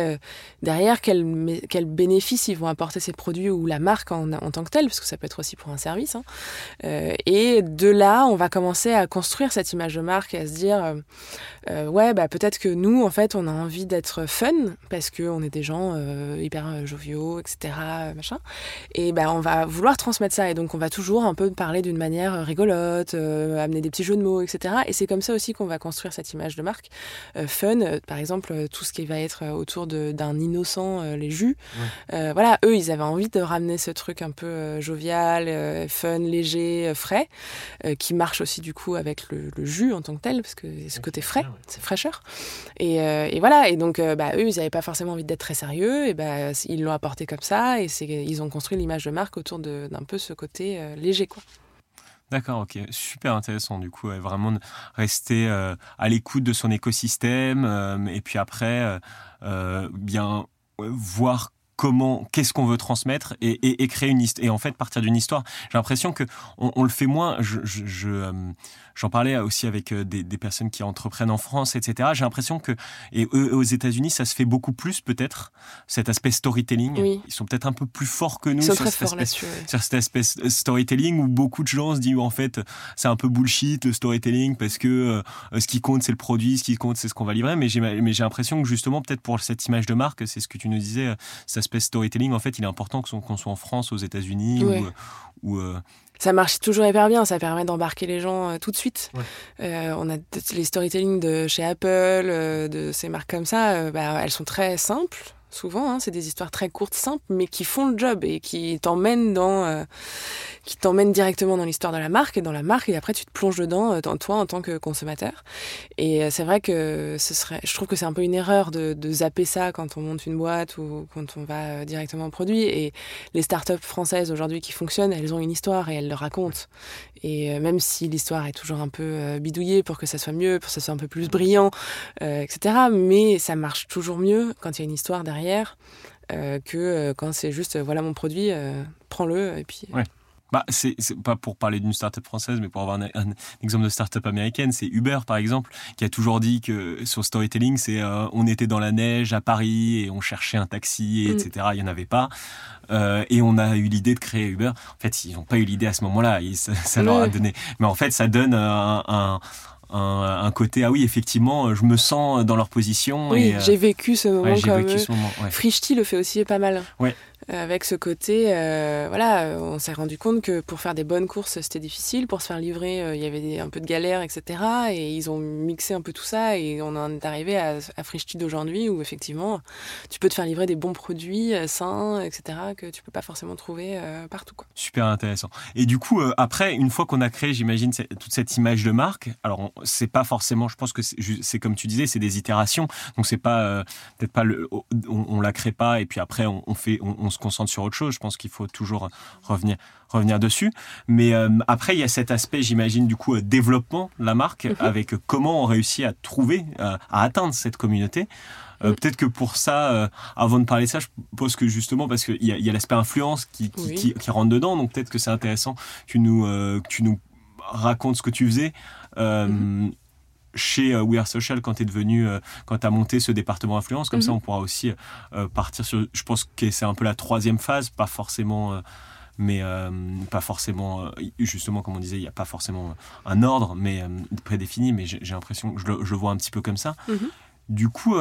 derrière quels quel bénéfices ils vont apporter ces produits ou la marque en, tant que telle, parce que ça peut être aussi pour un service. Hein. et de là, on va commencer à construire cette image de marque et à se dire euh, ouais, bah peut-être que nous, en fait, on a envie d'être fun parce que on est des gens euh, hyper euh, joviaux, etc. Machin. Et bah on va vouloir transmettre ça et donc on va toujours un peu parler d'une manière rigolote, amener des petits jeux de mots, etc. Et c'est comme ça aussi qu'on va construire cette image de marque fun. par exemple, tout ce qui va être autour d'un innocent, les jus. voilà, eux, ils avaient envie de ramener ce truc un peu jovial, fun, léger, frais, qui marche aussi du coup avec le, le, jus en tant que tel parce que ce côté frais c'est fraîcheur. Et, euh, et, voilà, et donc euh, bah, eux, ils n'avaient pas forcément envie d'être très sérieux, et bah, ils l'ont apporté comme ça, et ils ont construit l'image de marque autour d'un peu ce côté euh, léger. quoi. D'accord, ok, super intéressant du coup, vraiment rester à l'écoute de son écosystème et puis après bien voir comment, qu'est-ce qu'on veut transmettre et, créer une histoire. Et en fait, partir d'une histoire, j'ai l'impression que on, le fait moins. J'en parlais aussi avec euh, des, personnes qui entreprennent en France, etc. J'ai l'impression que, et eux, aux États-Unis, ça se fait beaucoup plus peut-être, cet aspect storytelling. Ils sont peut-être un peu plus forts que nous sur, cet aspect, sur cet aspect storytelling où beaucoup de gens se disent en fait c'est un peu bullshit le storytelling parce que euh, ce qui compte c'est le produit, ce qui compte c'est ce qu'on va livrer. Mais j'ai l'impression que justement peut-être pour cette image de marque, c'est ce que tu nous disais, euh, cet aspect storytelling en fait il est important qu'on soit en France, aux États-Unis ou, ça marche toujours hyper bien, ça permet d'embarquer les gens euh, tout de suite. Euh, on a les storytelling de chez Apple, euh, de ces marques comme ça, bah, elles sont très simples souvent. Hein, c'est des histoires très courtes, simples, mais qui font le job et qui t'emmènent dans, euh, qui t'emmènent directement dans l'histoire de la marque et dans la marque. Et après, tu te plonges dedans, euh, toi en tant que consommateur. Et euh, c'est vrai que ce serait, je trouve que c'est un peu une erreur de, de, zapper ça quand on monte une boîte ou quand on va directement au produit. Et les startups françaises aujourd'hui qui fonctionnent, elles ont une histoire et elles le racontent. Et même si l'histoire est toujours un peu bidouillée pour que ça soit mieux, pour que ça soit un peu plus brillant, etc. Mais ça marche toujours mieux quand il y a une histoire derrière euh, que euh, quand c'est juste euh, voilà mon produit, prends-le et puis. Ouais. Bah, c'est pas pour parler d'une startup française, mais pour avoir un, exemple de startup américaine, c'est Uber par exemple, qui a toujours dit que sur storytelling, c'est on était dans la neige à Paris et on cherchait un taxi, etc. Mm. Il y en avait pas, et on a eu l'idée de créer Uber. En fait, ils n'ont pas eu l'idée à ce moment-là, ça, ça leur a donné. Mais en fait, ça donne un un, côté ah oui effectivement je me sens dans leur position oui j'ai vécu ce moment ouais, comme vécu ce moment, ouais. le fait aussi pas mal. Ouais avec ce côté, euh, voilà, on s'est rendu compte que pour faire des bonnes courses, c'était difficile. Pour se faire livrer, euh, il y avait un peu de galère, etc. Et ils ont mixé un peu tout ça et on en est arrivé à, à d'aujourd'hui où effectivement, tu peux te faire livrer des bons produits euh, sains, etc. que tu peux pas forcément trouver partout. Quoi. Super intéressant. Et du coup, après, une fois qu'on a créé, j'imagine, toute cette image de marque, alors c'est pas forcément, je pense que c'est comme tu disais, c'est des itérations. Donc c'est pas, peut-être pas on, on, la crée pas et puis après on, fait, on se concentre sur autre chose. Je pense qu'il faut toujours revenir, revenir dessus. Mais euh, après, il y a cet aspect, j'imagine, du coup, euh, développement de la marque, mhm. avec comment on réussit à trouver, euh, à atteindre cette communauté. Mhm. Peut-être que pour ça, avant de parler de ça, je pense que justement, parce qu'il y a, l'aspect influence qui, qui, rentre dedans, donc peut-être que c'est intéressant que tu nous, que tu nous racontes ce que tu faisais. Mhm chez euh, We Are Social quand tu es devenu, euh, quand tu as monté ce département influence. Comme ça, mhm. on pourra aussi euh, partir sur. Je pense que c'est un peu la troisième phase, pas forcément. mais pas forcément, justement, comme on disait, il n'y a pas forcément un ordre mais prédéfini, mais j'ai l'impression que je le, vois un petit peu comme ça. Mhm. Du coup,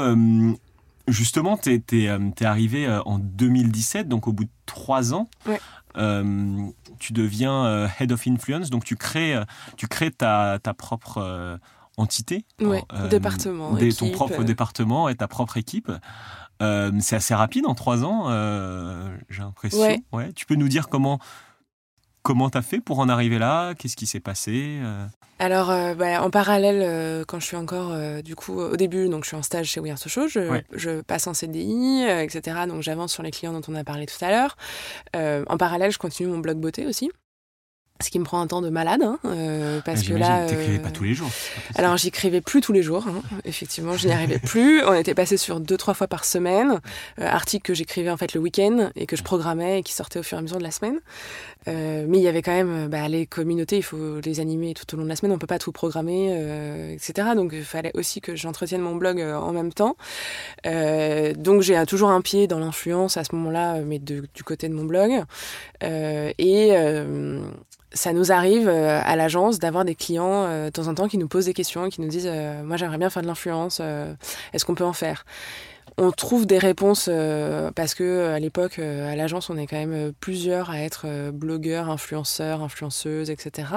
justement, tu es, arrivé en 2017, donc au bout de trois ans. tu deviens Head of Influence, donc tu crées, tu crées ta, ta propre entité. Oui, département. ton propre département et ta propre équipe. c'est assez rapide en trois ans, j'ai l'impression. Ouais. Tu peux nous dire comment comment t'as fait pour en arriver là? Qu'est-ce qui s'est passé alors, euh, bah, en parallèle, euh, quand je suis encore, euh, du coup, au début, donc je suis en stage chez We Are Social, je, je passe en CDI, etc. Donc, j'avance sur les clients dont on a parlé tout à l'heure. en parallèle, je continue mon blog beauté aussi ce qui me prend un temps de malade, hein, euh, parce que là. T'écrivais pas tous les jours. Alors j'écrivais plus tous les jours, hein. effectivement, je n'y arrivais plus. On était passé sur deux trois fois par semaine, euh, articles que j'écrivais en fait le week-end et que je programmais et qui sortaient au fur et à mesure de la semaine. Euh, mais il y avait quand même bah, les communautés, il faut les animer tout au long de la semaine, on peut pas tout programmer, etc. Donc il fallait aussi que j'entretienne mon blog en même temps. donc j'ai toujours un pied dans l'influence à ce moment-là, mais du côté de mon blog. et ça nous arrive euh, à l'agence d'avoir des clients euh, de temps en temps qui nous posent des questions et qui nous disent euh, moi j'aimerais bien faire de l'influence est-ce qu'on peut en faire? On trouve des réponses parce que à l'époque à l'agence on est quand même plusieurs à être blogueurs, influenceurs, influenceuses, etc.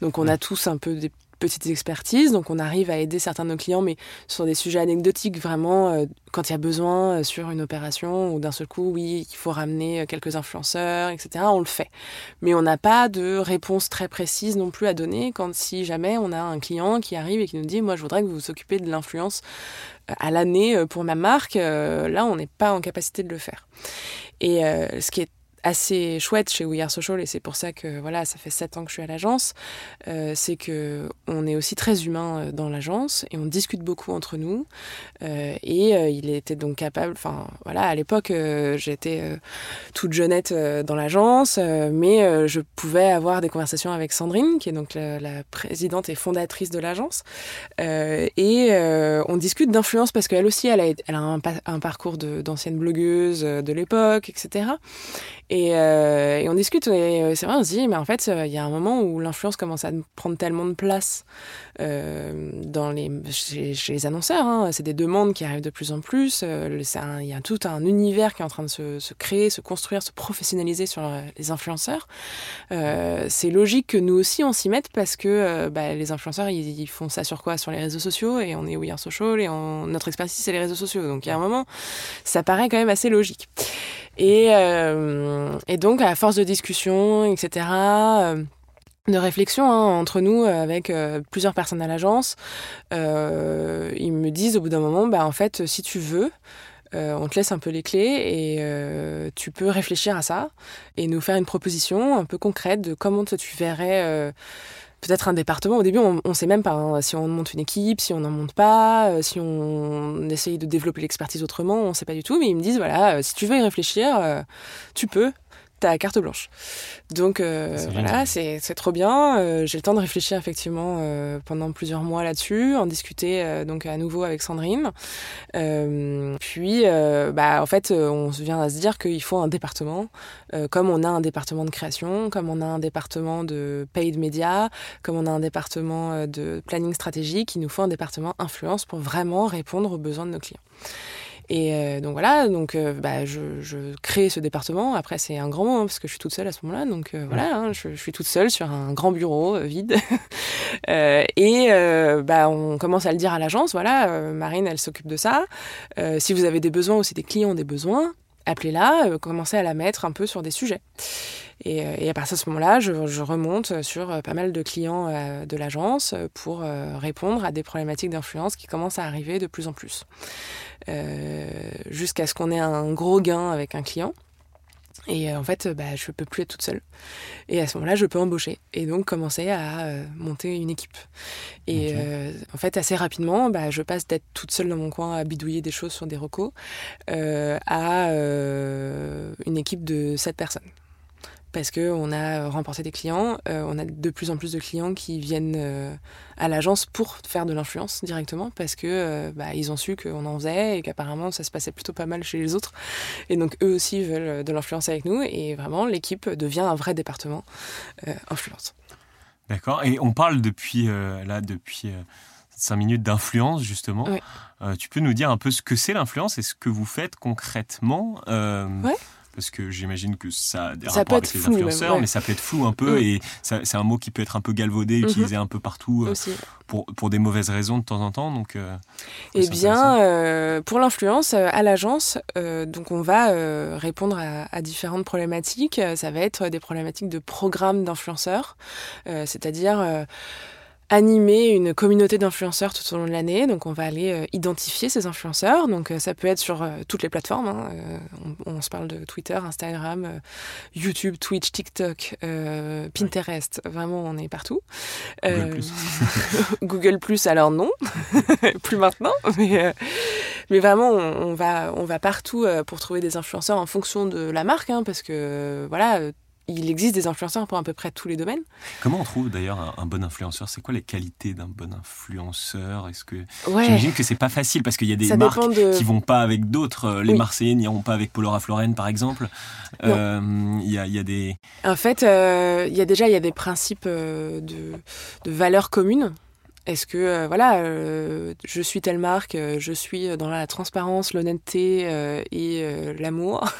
Donc on a tous un peu des petites expertises, donc on arrive à aider certains de nos clients, mais sur des sujets anecdotiques, vraiment, euh, quand il y a besoin euh, sur une opération, ou d'un seul coup, oui, il faut ramener euh, quelques influenceurs, etc., on le fait. Mais on n'a pas de réponse très précise non plus à donner quand si jamais on a un client qui arrive et qui nous dit, moi, je voudrais que vous vous occupiez de l'influence à l'année pour ma marque, là, on n'est pas en capacité de le faire. Et ce qui est assez chouette chez We Are Social et c'est pour ça que voilà ça fait sept ans que je suis à l'agence euh, c'est que on est aussi très humain euh, dans l'agence et on discute beaucoup entre nous euh, et il était donc capable enfin voilà à l'époque j'étais toute jeunette dans l'agence mais je pouvais avoir des conversations avec Sandrine qui est donc la, la présidente et fondatrice de l'agence et on discute d'influence parce qu'elle aussi elle a, elle a un, un parcours d'ancienne blogueuse de l'époque etc et, euh, et, on discute, et euh, c'est vrai, on se dit, mais en fait, euh, il y a un moment où l'influence commence à prendre tellement de place euh, dans les, chez, les annonceurs. Hein. C'est des demandes qui arrivent de plus en plus. Il y a tout un univers qui est en train de se, se créer, se construire, se professionnaliser sur les influenceurs. Euh, c'est logique que nous aussi on s'y mette parce que bah, les influenceurs ils, ils, font ça sur quoi? Sur les réseaux sociaux et on est We Are Social et on, notre expertise c'est les réseaux sociaux. Donc il y a un moment, ça paraît quand même assez logique. Et, euh, et donc, à force de discussion, etc., euh, de réflexion hein, entre nous avec euh, plusieurs personnes à l'agence, ils me disent au bout d'un moment, bah en fait, si tu veux, on te laisse un peu les clés et tu peux réfléchir à ça et nous faire une proposition un peu concrète de comment tu verrais peut-être un département. Au début, on ne sait même pas hein, si on monte une équipe, si on n'en monte pas, euh, si on essaye de développer l'expertise autrement, on ne sait pas du tout. Mais ils me disent, voilà, euh, si tu veux y réfléchir, euh, tu peux ta carte blanche. Donc euh, voilà, c'est trop bien. Euh, j'ai le temps de réfléchir effectivement euh, pendant plusieurs mois là-dessus, en discuter donc à nouveau avec Sandrine. Puis bah en fait, on vient à se dire qu'il faut un département, comme on a un département de création, comme on a un département de paid media, comme on a un département de planning stratégique, il nous faut un département influence pour vraiment répondre aux besoins de nos clients. Et euh, donc voilà, donc euh, bah, je, je, crée ce département. Après, c'est un grand mot hein, parce que je suis toute seule à ce moment-là. Donc euh, voilà, hein, je, je, suis toute seule sur un grand bureau vide. Et bah, on commence à le dire à l'agence. Voilà, Marine, elle s'occupe de ça. si vous avez des besoins ou si des clients ont des besoins, appelez-la, commencez à la mettre un peu sur des sujets. Et, et à partir de ce moment-là, je, je, remonte sur pas mal de clients euh, de l'agence pour euh, répondre à des problématiques d'influence qui commencent à arriver de plus en plus. Euh, jusqu'à ce qu'on ait un gros gain avec un client. Et en fait, bah, je peux plus être toute seule. Et à ce moment-là, je peux embaucher et donc commencer à euh, monter une équipe. Et okay. euh, en fait, assez rapidement, bah, je passe d'être toute seule dans mon coin à bidouiller des choses sur des recos euh, à une équipe de 7 personnes parce qu'on a remporté des clients. Euh, on a de plus en plus de clients qui viennent euh, à l'agence pour faire de l'influence directement parce que euh, bah, ils ont su qu'on en faisait et qu'apparemment ça se passait plutôt pas mal chez les autres. Et donc eux aussi veulent de l'influence avec nous et vraiment l'équipe devient un vrai département euh, influence. D'accord. Et on parle depuis là depuis cinq minutes d'influence justement. Oui. tu peux nous dire un peu ce que c'est l'influence et ce que vous faites concrètement ouais Parce que j'imagine que ça a des Ça rapports avec les flou, même, influenceurs, ouais. mais ça peut être flou un peu Mm. et c'est un mot qui peut être un peu galvaudé, Mhm. utilisé un peu partout euh, pour, pour des mauvaises raisons de temps en temps. Donc, euh, Eh bien, euh, pour l'influence, à l'agence, donc on va répondre à, à différentes problématiques. Ça va être des problématiques de programme d'influenceurs, c'est-à-dire animer une communauté d'influenceurs tout au long de l'année. Donc on va aller euh, identifier ces influenceurs. Donc euh, ça peut être sur euh, toutes les plateformes. hein. On, on se parle de Twitter, Instagram, YouTube, Twitch, TikTok, Pinterest. Vraiment, on est partout. Google Plus. Google Plus, alors non, plus maintenant, mais, mais vraiment, on, on va, on va partout pour trouver des influenceurs en fonction de la marque, hein, parce que voilà, il existe des influenceurs pour à peu près tous les domaines. Comment on trouve d'ailleurs un, un bon influenceur? C'est quoi les qualités d'un bon influenceur? Est-ce que Ouais, j'imagine que c'est pas facile parce qu'il y a des ça marques de. qui vont pas avec d'autres. Euh, Les Oui. Marseillais n'iront pas avec Paul Rafloren, par exemple. Euh, Il y, a, il y a des. En fait, euh, il y a déjà il y a des principes de, de valeurs communes. Est-ce que euh, voilà, euh, je suis telle marque, euh, je suis dans la transparence, l'honnêteté et l'amour.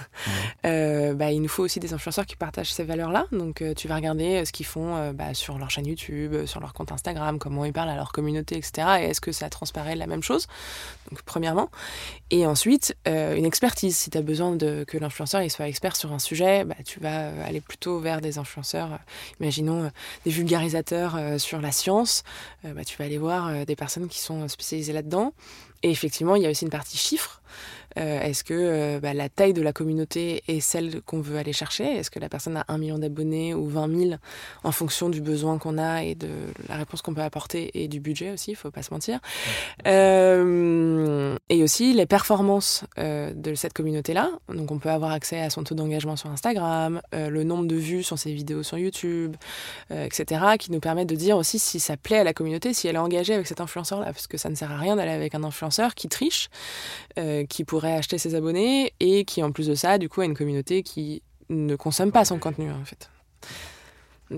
Bah, il nous faut aussi des influenceurs qui partagent ces valeurs-là. Donc, tu vas regarder ce qu'ils font bah, sur leur chaîne YouTube, sur leur compte Instagram, comment ils parlent à leur communauté, etc. Et est-ce que ça transparaît la même chose? Donc, premièrement. Et ensuite, une expertise. Si tu as besoin de, que l'influenceur il soit expert sur un sujet, bah, tu vas aller plutôt vers des influenceurs, imaginons des vulgarisateurs sur la science. Bah, tu vas aller voir euh, des personnes qui sont spécialisées là-dedans. Et effectivement, il y a aussi une partie chiffres. Euh, Est-ce que euh, bah, la taille de la communauté est celle qu'on veut aller chercher? Est-ce que la personne a un million d'abonnés ou 20 000 en fonction du besoin qu'on a et de la réponse qu'on peut apporter et du budget aussi, il faut pas se mentir. Euh, et aussi les performances de cette communauté-là. Donc on peut avoir accès à son taux d'engagement sur Instagram, le nombre de vues sur ses vidéos sur YouTube, etc. qui nous permettent de dire aussi si ça plaît à la communauté, si elle est engagée avec cet influenceur-là. Parce que ça ne sert à rien d'aller avec un influenceur qui triche, qui pourrait acheter ses abonnés et qui en plus de ça, du coup, a une communauté qui ne consomme pas son contenu en fait,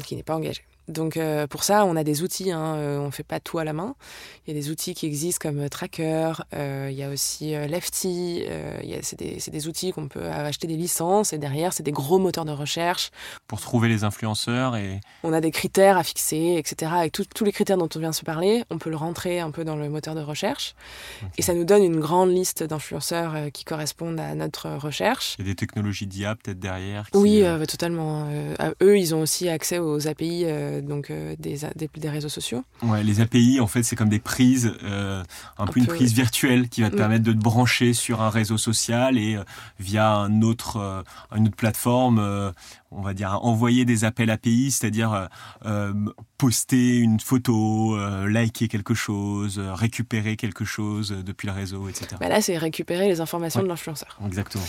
qui n'est pas engagée. Donc euh, pour ça, on a des outils, hein, euh, on ne fait pas tout à la main. Il y a des outils qui existent comme euh, Tracker, euh, il y a aussi Lefty, c'est des, des outils qu'on peut acheter des licences et derrière, c'est des gros moteurs de recherche. Pour trouver les influenceurs et. On a des critères à fixer, etc. Avec tous les critères dont on vient de se parler, on peut le rentrer un peu dans le moteur de recherche. Et ça nous donne une grande liste d'influenceurs qui correspondent à notre recherche. Il y a des technologies d'IA peut-être derrière. qui, Oui, totalement. À eux, ils ont aussi accès aux API euh, donc, euh, des, des, des réseaux sociaux. Ouais, les API, en fait, c'est comme des prises, euh, un, peu une peu, prise virtuelle qui va te Mm. permettre de te brancher sur un réseau social et via un autre, une autre plateforme, on va dire, envoyer des appels API, c'est-à-dire poster une photo, liker quelque chose, récupérer quelque chose depuis le réseau, etc. Bah là, c'est récupérer les informations Ouais. de l'influenceur. Exactement.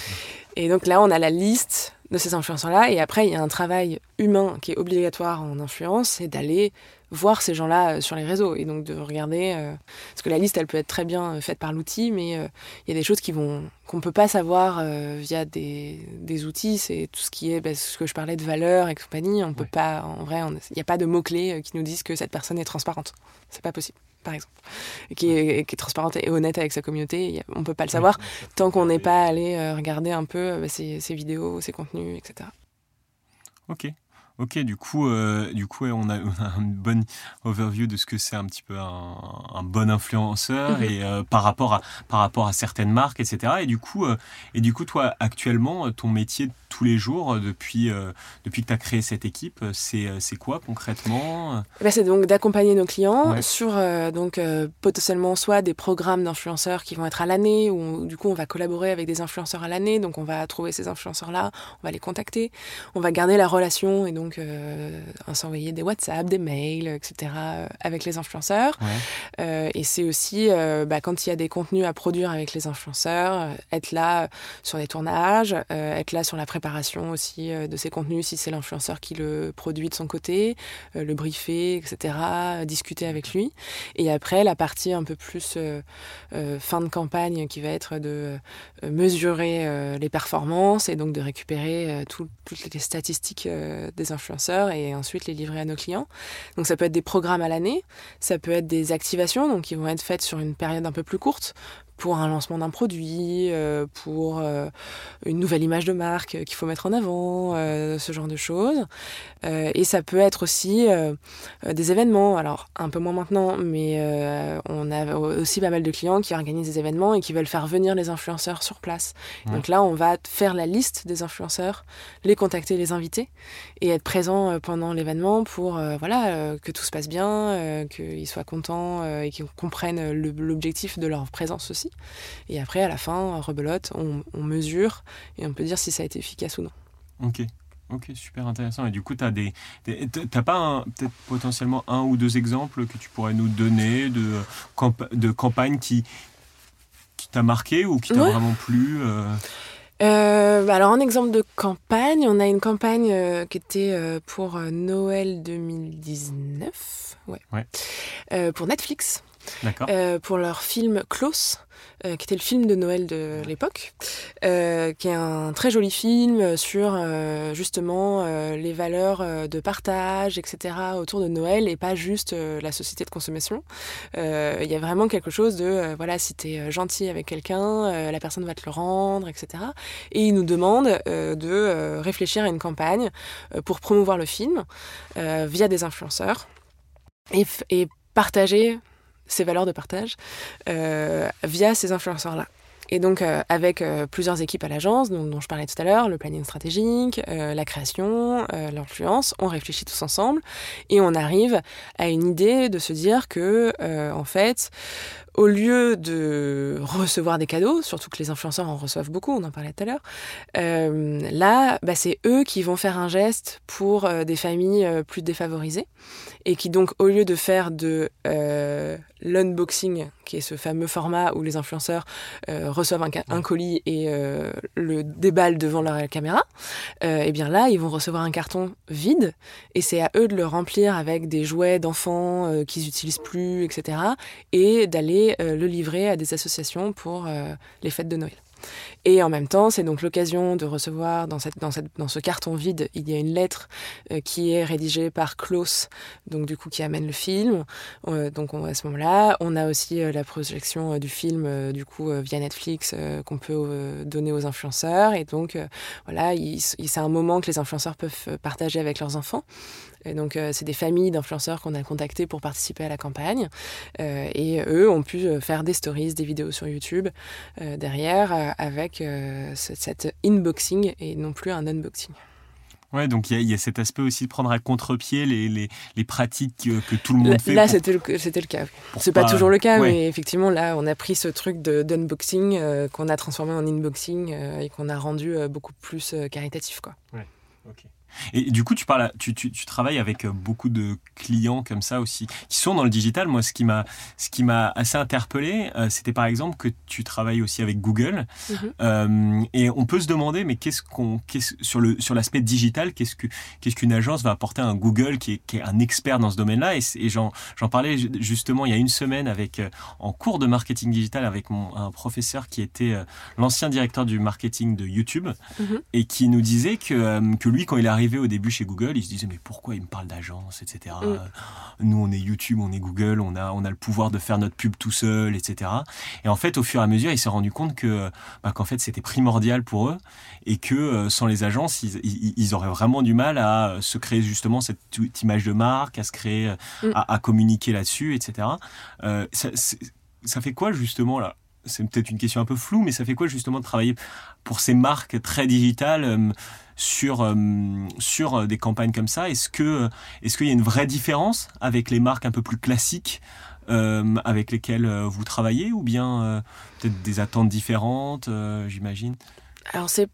Et donc là, on a la liste de ces influenceurs-là. Et après, il y a un travail humain qui est obligatoire en influence, c'est d'aller voir ces gens-là euh, sur les réseaux. Et donc de regarder... euh, parce que la liste, elle peut être très bien euh, faite par l'outil, mais euh, il y a des choses qui vont qu'on peut pas savoir euh, via des, des outils. C'est tout ce qui est bah, ce que je parlais de valeur et compagnie. On peut pas... En vrai, il n'y a pas de mots-clés euh, qui nous disent que cette personne est transparente. C'est pas possible, par exemple. Qui est, qui est transparente et honnête avec sa communauté. on peut pas le savoir tant qu'on n'est pas allé euh, regarder un peu euh, ses, ses vidéos, ses contenus, etc. Ok. Ok, du coup, euh, du coup, on a, on a une bonne overview de ce que c'est un petit peu un, un bon influenceur Mhm. et euh, par rapport à par rapport à certaines marques, etc. Et du coup, euh, et du coup, toi, actuellement, ton métier de tous les jours depuis depuis que tu as créé cette équipe, c'est c'est quoi concrètement Eh ben, c'est donc d'accompagner nos clients Ouais. sur donc potentiellement soit des programmes d'influenceurs qui vont être à l'année où du coup on va collaborer avec des influenceurs à l'année donc on va trouver ces influenceurs là on va les contacter on va garder la relation et donc euh, s'envoyer des WhatsApp des mails etc euh, avec les influenceurs Ouais. Euh, et c'est aussi euh, bah, quand il y a des contenus à produire avec les influenceurs être là sur les tournages être là sur la préparation aussi de ces contenus si c'est l'influenceur qui le produit de son côté le briefer, etc., discuter avec lui. Et après, la partie un peu plus fin de campagne qui va être de mesurer les performances et donc de récupérer tout- toutes les statistiques des influenceurs et ensuite les livrer à nos clients. Donc ça peut être des programmes à l'année, ça peut être des activations donc qui vont être faites sur une période un peu plus courte pour un lancement d'un produit, pour une nouvelle image de marque qu'il faut mettre en avant, ce genre de choses. et ça peut être aussi des événements. Alors un peu moins maintenant, mais on a aussi pas mal de clients qui organisent des événements et qui veulent faire venir les influenceurs sur place. Donc là, on va faire la liste des influenceurs, les contacter, les inviter et être présent pendant l'événement pour voilà que tout se passe bien, qu'ils soient contents et qu'ils comprennent l'objectif de leur présence aussi. Et après, à la fin, rebelote, on, on mesure et on peut dire si ça a été efficace ou non. Ok. Ok, super intéressant. Et du coup, tu des, t'as pas peut-être potentiellement un ou deux exemples que tu pourrais nous donner de, de campagnes qui, qui t'a marqué ou qui t'a vraiment plu euh? Euh, alors un exemple de campagne, on a une campagne euh, qui était pour Noël 2019, ouais. ouais. pour Netflix, pour leur film Close. Euh, qui était le film de Noël de l'époque, euh, qui est un très joli film sur euh, justement les valeurs de partage, etc. autour de Noël et pas juste la société de consommation. Il y a vraiment quelque chose de, voilà, si tu es gentil avec quelqu'un, la personne va te le rendre, etc. Et il nous demande de réfléchir à une campagne pour promouvoir le film via des influenceurs et, et partager ces valeurs de partage euh, via ces influenceurs-là. Et donc euh, avec euh, plusieurs équipes à l'agence, dont, dont, je parlais tout à l'heure, le planning stratégique, la création, l'influence, on réfléchit tous ensemble et on arrive à une idée de se dire que en fait au lieu de recevoir des cadeaux, surtout que les influenceurs en reçoivent beaucoup, on en parlait tout à l'heure, euh, là, bah, c'est eux qui vont faire un geste pour euh, des familles euh, plus défavorisées et qui donc, au lieu de faire de l'unboxing, qui est ce fameux format où les influenceurs reçoivent un, colis et le déballent devant leur caméra, et eh bien là, ils vont recevoir un carton vide et c'est à eux de le remplir avec des jouets d'enfants qu'ils n'utilisent plus, etc. et d'aller euh, le livrer à des associations pour euh, les fêtes de Noël. Et en même temps, c'est donc l'occasion de recevoir dans, cette, dans, cette, dans, ce carton vide, il y a une lettre euh, qui est rédigée par Klaus, donc du coup qui amène le film. donc on, à ce moment-là, on a aussi la projection du film du coup via Netflix qu'on peut donner aux influenceurs. Et donc voilà, c'est un moment que les influenceurs peuvent partager avec leurs enfants. Et donc, euh, c'est des familles d'influenceurs qu'on a contactés pour participer à la campagne. Euh, et eux ont pu euh, faire des stories, des vidéos sur YouTube derrière avec cet inboxing et non plus un unboxing. Ouais, donc il y, a cet aspect aussi de prendre à contre-pied les, les, les, pratiques que, tout le monde fait. Là, c'était le, c'était le cas. C'est pas, pas, toujours le cas, mais effectivement, là, on a pris ce truc de, d'unboxing qu'on a transformé en inboxing et qu'on a rendu beaucoup plus caritatif. Quoi. Ouais, ok. Et du coup, tu, parles, tu, tu, tu, travailles avec euh, beaucoup de clients comme ça aussi, qui sont dans le digital. Moi, ce qui m'a, ce qui m'a assez interpellé, euh, c'était par exemple que tu travailles aussi avec Google. Mhm. Euh, et on peut se demander, mais qu'est-ce qu'on, qu'est-ce, sur le sur l'aspect digital, qu'est-ce que qu'est-ce qu'une agence va apporter à un Google qui est, qui est un expert dans ce domaine-là? Et, et j'en, j'en parlais justement il y a une semaine avec en cours de marketing digital avec mon un professeur qui était l'ancien directeur du marketing de YouTube mhm. et qui nous disait que que lui, quand il est arrivé au début chez Google, il se disait mais pourquoi il me parle d'agence, etc. Mm. Nous on est YouTube, on est Google, on a on a le pouvoir de faire notre pub tout seul, etc. Et en fait au fur et à mesure, il s'est rendu compte que bah, qu'en fait c'était primordial pour eux et que euh, sans les agences, ils, auraient vraiment du mal à se créer justement cette, image de marque, à se créer, mm. à, communiquer là-dessus, etc. Euh, ça, ça fait quoi justement là? C'est peut-être une question un peu floue, mais ça fait quoi justement de travailler pour ces marques très digitales euh, sur, euh, sur euh, des campagnes comme ça Est-ce que est-ce qu'il y a une vraie différence avec les marques un peu plus classiques avec lesquelles vous travaillez ou bien peut-être des attentes différentes, j'imagine? Alors c'est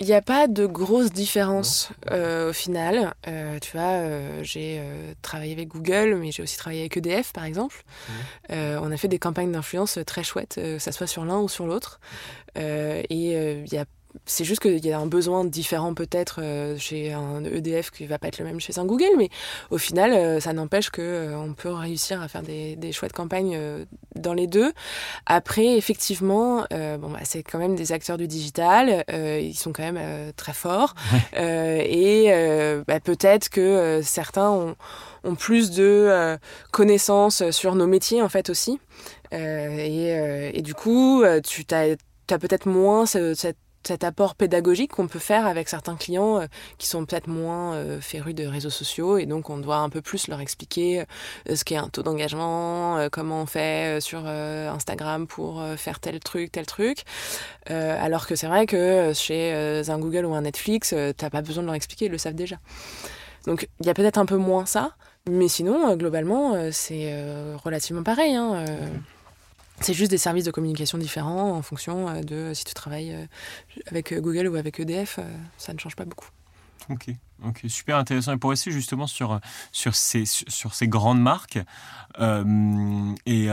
il n'y a pas de grosse différence au final. tu vois, j'ai travaillé avec Google, mais j'ai aussi travaillé avec EDF, par exemple. Mmh. on a fait des campagnes d'influence très chouettes, que ça soit sur l'un ou sur l'autre. et il y a c'est juste qu'il y a un besoin différent peut-être euh, chez un EDF qui va pas être le même chez un Google, mais au final, euh, ça n'empêche que euh, on peut réussir à faire des, des chouettes campagnes dans les deux. Après, effectivement, bon, bah, c'est quand même des acteurs du digital, ils sont quand même très forts, et bah, peut-être que certains ont, ont, plus de connaissances sur nos métiers en fait aussi. et, et, du coup, tu as, as peut-être moins cette cet apport pédagogique qu'on peut faire avec certains clients euh, qui sont peut-être moins euh, férus de réseaux sociaux et donc on doit un peu plus leur expliquer euh, ce qu'est un taux d'engagement, comment on fait sur Instagram pour faire tel truc, tel truc. alors que c'est vrai que chez un Google ou un Netflix, t'as pas besoin de leur expliquer, ils le savent déjà. Donc il y a peut-être un peu moins ça, mais sinon globalement c'est relativement pareil. Hein, c'est juste des services de communication différents en fonction euh, de si tu travailles euh, avec euh, Google ou avec EDF, ça ne change pas beaucoup. Ok, ok, super intéressant. Et pour rester justement sur, sur, ces, sur ces grandes marques, et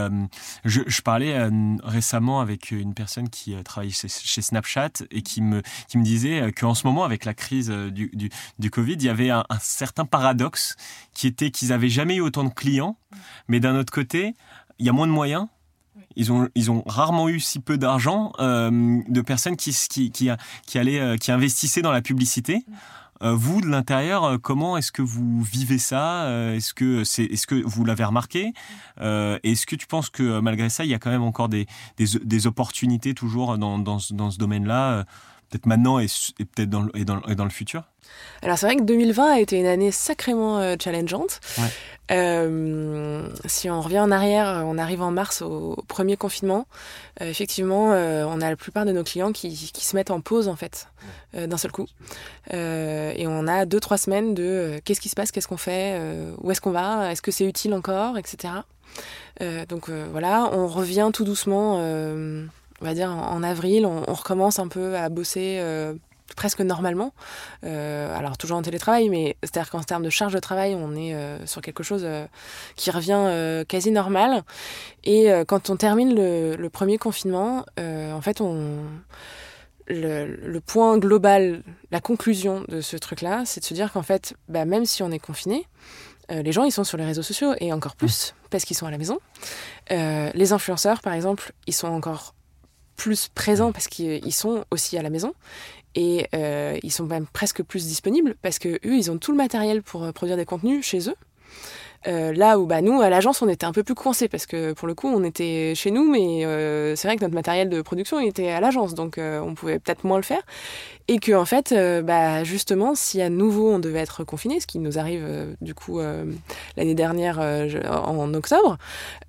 je, parlais récemment avec une personne qui travaille chez, Snapchat et qui me, qui me disait qu'en ce moment, avec la crise du, du, Covid, il y avait un certain paradoxe qui était qu'ils n'avaient jamais eu autant de clients, mais d'un autre côté, il y a moins de moyens ils ont, ils ont rarement eu si peu d'argent euh, de personnes qui, qui, qui, qui, allaient, euh, qui investissaient dans la publicité. Euh, vous, de l'intérieur, comment est-ce que vous vivez ça? Est-ce que, c'est, est-ce que vous l'avez remarqué? Est-ce que tu penses que malgré ça, il y a quand même encore des, des, des opportunités toujours dans, dans, dans ce domaine-là peut-être maintenant et, peut-être dans, et dans, et dans, le futur? Alors c'est vrai que 2020 a été une année sacrément euh, challengeante. Euh, si on revient en arrière, on arrive en mars au, premier confinement. Euh, effectivement, on a la plupart de nos clients qui, qui se mettent en pause en fait d'un seul coup. et on a deux trois semaines de qu'est-ce qui se passe, qu'est-ce qu'on fait, où est-ce qu'on va, est-ce que c'est utile encore, etc. donc voilà, on revient tout doucement on va dire en, avril, on, recommence un peu à bosser euh, presque normalement. Euh, alors toujours en télétravail, mais c'est-à-dire qu'en termes de charge de travail, on est euh, sur quelque chose qui revient quasi normal. Et quand on termine le, premier confinement, en fait, on le, point global, la conclusion de ce truc-là, c'est de se dire qu'en fait, bah, même si on est confiné, les gens, ils sont sur les réseaux sociaux et encore plus parce qu'ils sont à la maison. les influenceurs, par exemple, ils sont encore plus présents parce qu'ils sont aussi à la maison et euh, ils sont même presque plus disponibles parce que eux ils ont tout le matériel pour euh, produire des contenus chez eux euh, là où bah, nous, à l'agence, on était un peu plus coincés parce que pour le coup, on était chez nous, mais euh, c'est vrai que notre matériel de production était à l'agence, donc euh, on pouvait peut-être moins le faire. Et que en fait, bah, justement, si à nouveau on devait être confiné, ce qui nous arrive du coup l'année dernière en, octobre,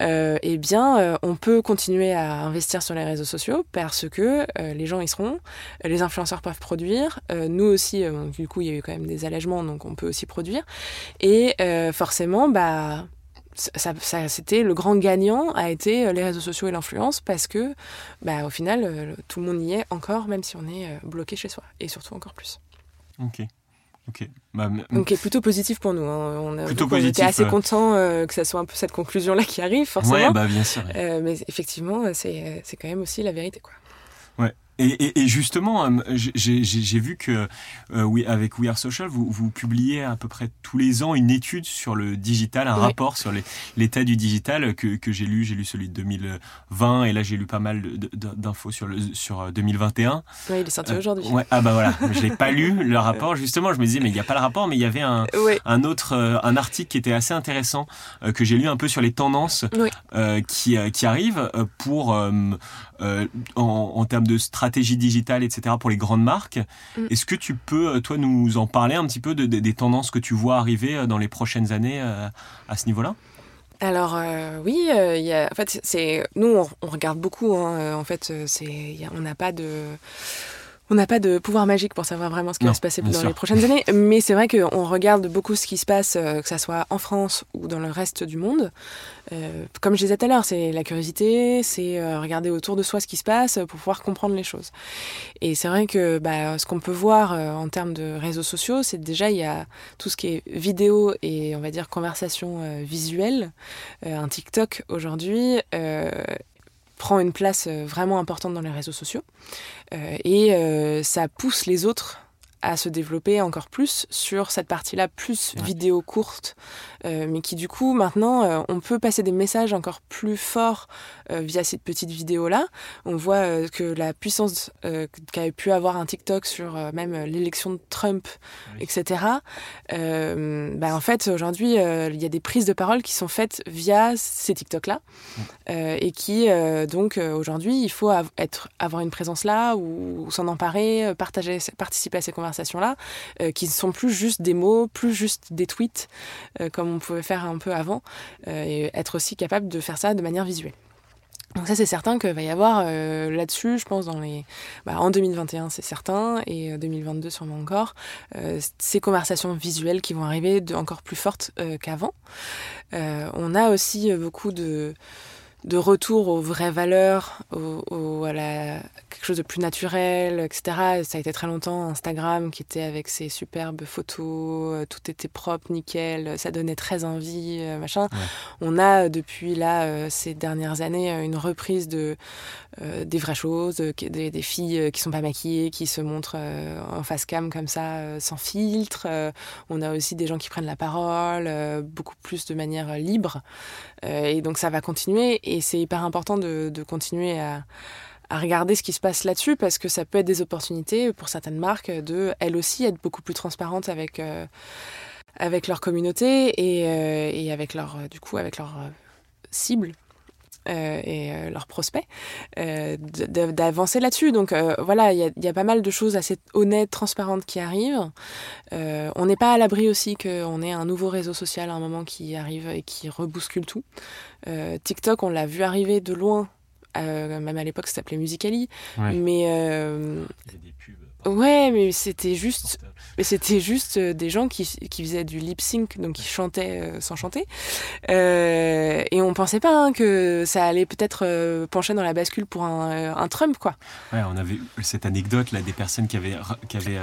eh bien, on peut continuer à investir sur les réseaux sociaux parce que les gens y seront, les influenceurs peuvent produire, nous aussi, du coup, il y a eu quand même des allègements, donc on peut aussi produire, et forcément, bah, bah, ça, c'était le grand gagnant a été euh, les réseaux sociaux et l'influence parce que bah, au final euh, tout le monde y est encore même si on est euh, bloqué chez soi et surtout encore plus. Ok. Ok. Bah, Donc, c'est plutôt positif pour nous. Hein. On, a, était assez content que ça soit un peu cette conclusion-là qui arrive, forcément. Ouais, bah, bien sûr. mais effectivement, c'est quand même aussi la vérité, quoi. Ouais. Et, justement, euh, j'ai vu que euh, oui, avec We Are Social, vous, vous, publiez à peu près tous les ans une étude sur le digital, un rapport sur l'état du digital que, que j'ai lu. J'ai lu celui de 2020 et là j'ai lu pas mal d'infos sur, le, sur 2021. Euh, oui, il est sorti aujourd'hui. Ouais, ah bah voilà, je l'ai pas lu le rapport. Justement, je me disais mais il n'y a pas le rapport, mais il y avait un, un autre un article qui était assez intéressant que j'ai lu un peu sur les tendances qui, qui arrivent pour en, en termes de stratégie stratégie digitale, etc. pour les grandes marques. Mm. Est-ce que tu peux, euh, toi, nous en parler un petit peu des tendances que tu vois arriver euh, dans les prochaines années euh, à ce niveau-là? Alors oui, il y a, en fait, c'est nous on, regarde beaucoup. Hein, en fait, c'est on n'a pas de on n'a pas de pouvoir magique pour savoir vraiment ce qui va se passer dans les prochaines années, mais c'est vrai qu'on regarde beaucoup ce qui se passe, euh, que ça soit en France ou dans le reste du monde. Euh, comme je disais tout à l'heure, c'est la curiosité, c'est euh, regarder autour de soi ce qui se passe pour pouvoir comprendre les choses. Et c'est vrai que bah, ce qu'on peut voir en termes de réseaux sociaux, c'est déjà il y a tout ce qui est vidéo et on va dire conversation visuelle. un TikTok aujourd'hui prend une place euh, vraiment importante dans les réseaux sociaux. Euh, et euh, ça pousse les autres à se développer encore plus sur cette partie-là, plus vidéo courte, euh, mais qui du coup maintenant euh, on peut passer des messages encore plus forts euh, via cette petite vidéo-là. On voit que la puissance qu'a pu avoir un TikTok sur même l'élection de Trump, etc. Bah, en fait aujourd'hui il y a des prises de parole qui sont faites via ces TikTok-là. Et qui donc aujourd'hui il faut être, avoir une présence là ou s'en emparer, partager, participer à ces conversations là euh, qui ne sont plus juste des mots, plus juste des tweets, euh, comme on pouvait faire un peu avant, euh, et être aussi capable de faire ça de manière visuelle. Donc ça c'est certain qu'il va y avoir là-dessus, je pense dans les, bah, en 2021 c'est certain et 2022 sûrement encore, ces conversations visuelles qui vont arriver encore plus fortes qu'avant. on a aussi beaucoup de de retour aux vraies valeurs, au, à la, quelque chose de plus naturel, etc. Ça a été très longtemps Instagram qui était avec ses superbes photos, euh, tout était propre, nickel, ça donnait très envie, euh, machin. On a depuis là, euh, ces dernières années, une reprise de, des vraies choses, des, des, filles qui sont pas maquillées, qui se montrent en face cam comme ça, sans filtre. on a aussi des gens qui prennent la parole, beaucoup plus de manière libre. et donc ça va continuer et c'est hyper important de, continuer à, regarder ce qui se passe là-dessus parce que ça peut être des opportunités pour certaines marques de, elles aussi, être beaucoup plus transparentes avec, euh, avec leur communauté et, euh, et, avec leur, du coup, avec leur euh, cible. Et leurs prospects, d'avancer là-dessus. Donc voilà, il y, a pas mal de choses assez honnêtes, transparentes qui arrivent. on n'est pas à l'abri aussi qu'on ait un nouveau réseau social à un moment qui arrive et qui rebouscule tout. Euh, TikTok, on l'a vu arriver de loin. Euh, même à l'époque, ça s'appelait Musicali. Mais. Euh, ouais, mais c'était juste, mais c'était juste des gens qui, qui, faisaient du lip sync, donc qui chantaient sans chanter. et on pensait pas hein, que ça allait peut-être pencher dans la bascule pour un, un, Trump, quoi. Ouais, on avait cette anecdote là des personnes qui avaient, qui avaient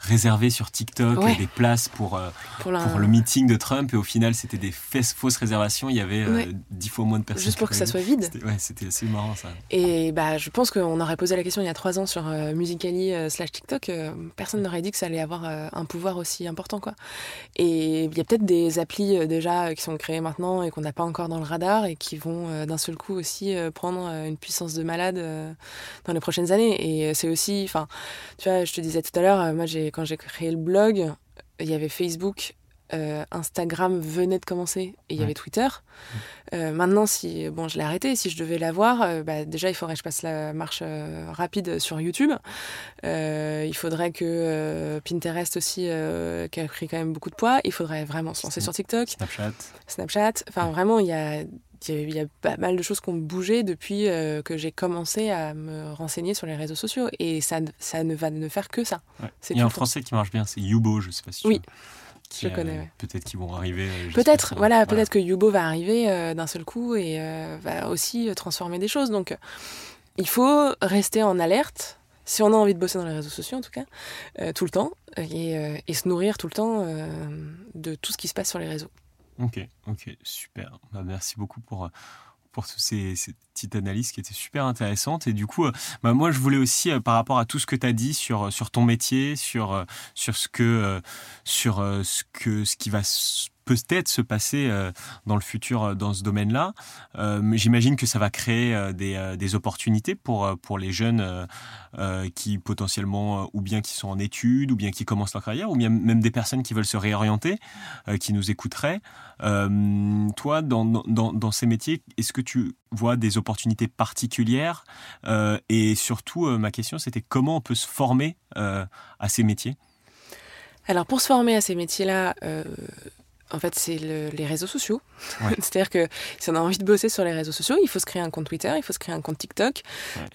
réservé sur TikTok des places pour, euh, pour, le meeting de Trump et au final c'était des fausses réservations. Il y avait euh, dix fois moins de personnes. Juste pour que ça soit vide. Ouais, c'était assez marrant ça. Et bah, je pense qu'on aurait posé la question il y a trois ans sur euh, Musically slash TikTok. personne n'aurait dit que ça allait avoir un pouvoir aussi important. Quoi. Et il y a peut-être des applis déjà qui sont créées maintenant et qu'on n'a pas encore dans le radar et qui vont d'un seul coup aussi prendre une puissance de malade dans les prochaines années. Et c'est aussi, enfin, tu vois, je te disais tout à l'heure, moi j'ai quand j'ai créé le blog, il y avait Facebook, euh, Instagram venait de commencer et il y avait Twitter. Euh, maintenant, si bon, je l'ai arrêté. Si je devais l'avoir, euh, bah, déjà il faudrait que je passe la marche rapide sur YouTube. il faudrait que Pinterest aussi, qui a pris quand même beaucoup de poids, il faudrait vraiment se lancer sur TikTok, Snapchat. Snapchat. Enfin, vraiment, il y a il y a pas mal de choses qui ont bougé depuis euh, que j'ai commencé à me renseigner sur les réseaux sociaux. Et ça, ça ne va ne faire que ça. Il y a un français qui marche bien, c'est Yubo, je ne sais pas si tu Oui. je connais. Peut-être qu'ils vont arriver. Euh, peut-être, voilà, peut-être que Yubo va arriver euh, d'un seul coup et va aussi transformer des choses. Donc, il faut rester en alerte, si on a envie de bosser dans les réseaux sociaux en tout cas, tout le temps, et, et, se nourrir tout le temps de tout ce qui se passe sur les réseaux. Ok, ok, super. Bah, merci beaucoup pour, pour toutes ces, petites analyses qui étaient super intéressantes. Et du coup, euh, bah, moi, je voulais aussi, euh, par rapport à tout ce que tu as dit sur, sur ton métier, sur, sur, ce, que, sur ce, que, ce qui va peut-être se passer euh, dans le futur euh, dans ce domaine-là. Euh, J'imagine que ça va créer des, opportunités pour, pour les jeunes qui potentiellement, ou bien qui sont en études, ou bien qui commencent leur carrière, ou bien même des personnes qui veulent se réorienter, qui nous écouteraient. toi, dans, ces métiers, est-ce que tu vois des opportunités particulières? Et surtout, ma question, c'était comment on peut se former à ces métiers? Alors pour se former à ces métiers-là, en fait, c'est les réseaux sociaux. C'est-à-dire que si on a envie de bosser sur les réseaux sociaux, il faut se créer un compte Twitter, il faut se créer un compte TikTok,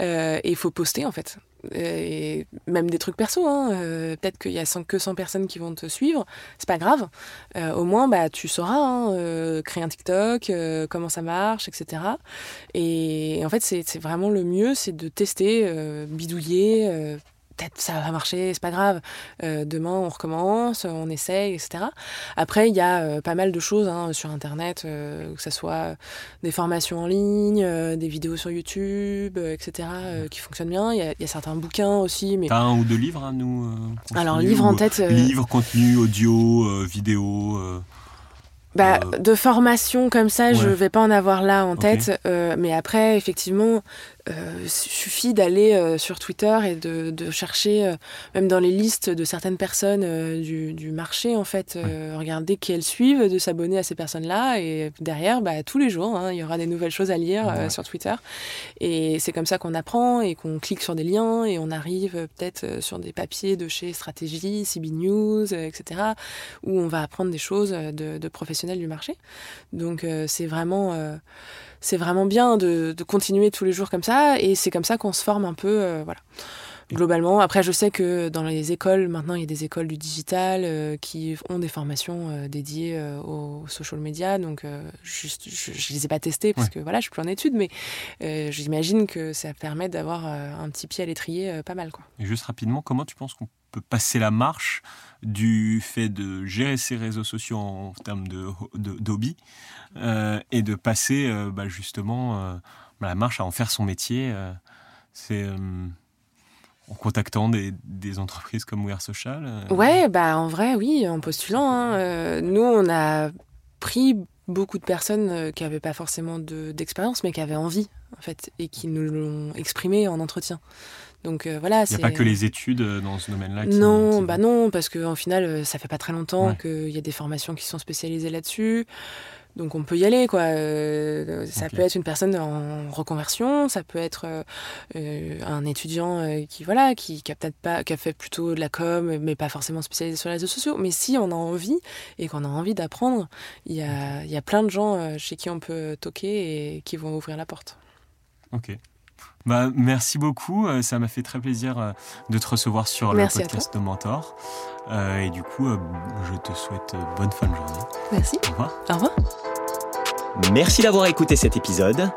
euh, et il faut poster en fait. Et même des trucs perso, hein. Euh, peut-être qu'il y a que 100 personnes qui vont te suivre, c'est pas grave. Euh, au moins, bah, tu sauras hein, créer un TikTok, comment ça marche, etc. Et en fait, c'est vraiment le mieux, c'est de tester, bidouiller, peut-être ça va marcher, c'est pas grave. Euh, demain, on recommence, on essaye, etc. Après, il y a euh, pas mal de choses hein, sur Internet, euh, que ce soit des formations en ligne, des vidéos sur YouTube, etc., qui fonctionnent bien. Il y, a certains bouquins aussi. Mais... T'as un ou deux livres à nous Alors, livre en tête. Livres, contenu, audio, vidéo bah, de formation comme ça, je vais pas en avoir là en tête, mais après, effectivement, euh, suffit d'aller euh, sur Twitter et de, de chercher, euh, même dans les listes de certaines personnes du, du, marché, en fait, regarder qui elles suivent, de s'abonner à ces personnes-là. Et derrière, bah, tous les jours, hein, il y aura des nouvelles choses à lire sur Twitter. Et c'est comme ça qu'on apprend et qu'on clique sur des liens et on arrive peut-être sur des papiers de chez Stratégie, CB News, etc., où on va apprendre des choses de, de professionnels du marché. Donc c'est vraiment c'est vraiment bien de, continuer tous les jours comme ça et c'est comme ça qu'on se forme un peu euh, voilà. Globalement après je sais que dans les écoles maintenant il y a des écoles du digital euh, qui ont des formations euh, dédiées aux social media donc juste je, ne les ai pas testées parce que voilà je suis plus en études mais j'imagine que ça permet d'avoir un petit pied à l'étrier pas mal quoi. Et juste rapidement comment tu penses qu'on peut passer la marche du fait de gérer ses réseaux sociaux en termes de d'hobby euh, et de passer euh, bah, justement euh, la marche à en faire son métier. c'est en contactant des, des, entreprises comme We Are Social Ouais, bah en vrai, oui, en postulant. Hein. nous, on a pris beaucoup de personnes qui n'avaient pas forcément d'expérience, mais qui avaient envie, en fait, et qui nous l'ont exprimé en entretien. Donc euh, voilà. Il n'y a pas que les études euh, dans ce domaine-là. Non, bah non, parce qu'en final, euh, ça fait pas très longtemps qu'il y a des formations qui sont spécialisées là-dessus. Donc on peut y aller, quoi. ça peut être une personne en reconversion, ça peut être un étudiant qui voilà, qui, qui a peut-être pas, qui a fait plutôt de la com, mais pas forcément spécialisé sur les réseaux sociaux. Mais si on a envie et qu'on a envie d'apprendre, il y a, y a plein de gens chez qui on peut toquer et qui vont ouvrir la porte. Ok. Bah, merci beaucoup. Euh, ça m'a fait très plaisir euh, de te recevoir sur le podcast de Mentor. Euh, et du coup, je te souhaite bonne fin de journée. Merci. Au revoir. Au revoir. Merci d'avoir écouté cet épisode.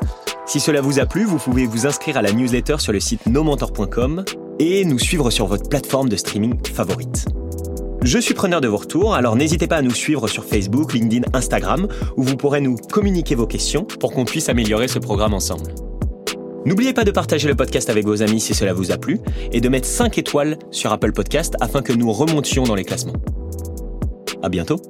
Si cela vous a plu, vous pouvez vous inscrire à la newsletter sur le site nomentor.com et nous suivre sur votre plateforme de streaming favorite. Je suis preneur de vos retours, alors n'hésitez pas à nous suivre sur Facebook, LinkedIn, Instagram, où vous pourrez nous communiquer vos questions pour qu'on puisse améliorer ce programme ensemble. N'oubliez pas de partager le podcast avec vos amis si cela vous a plu et de mettre 5 étoiles sur Apple Podcast afin que nous remontions dans les classements. À bientôt!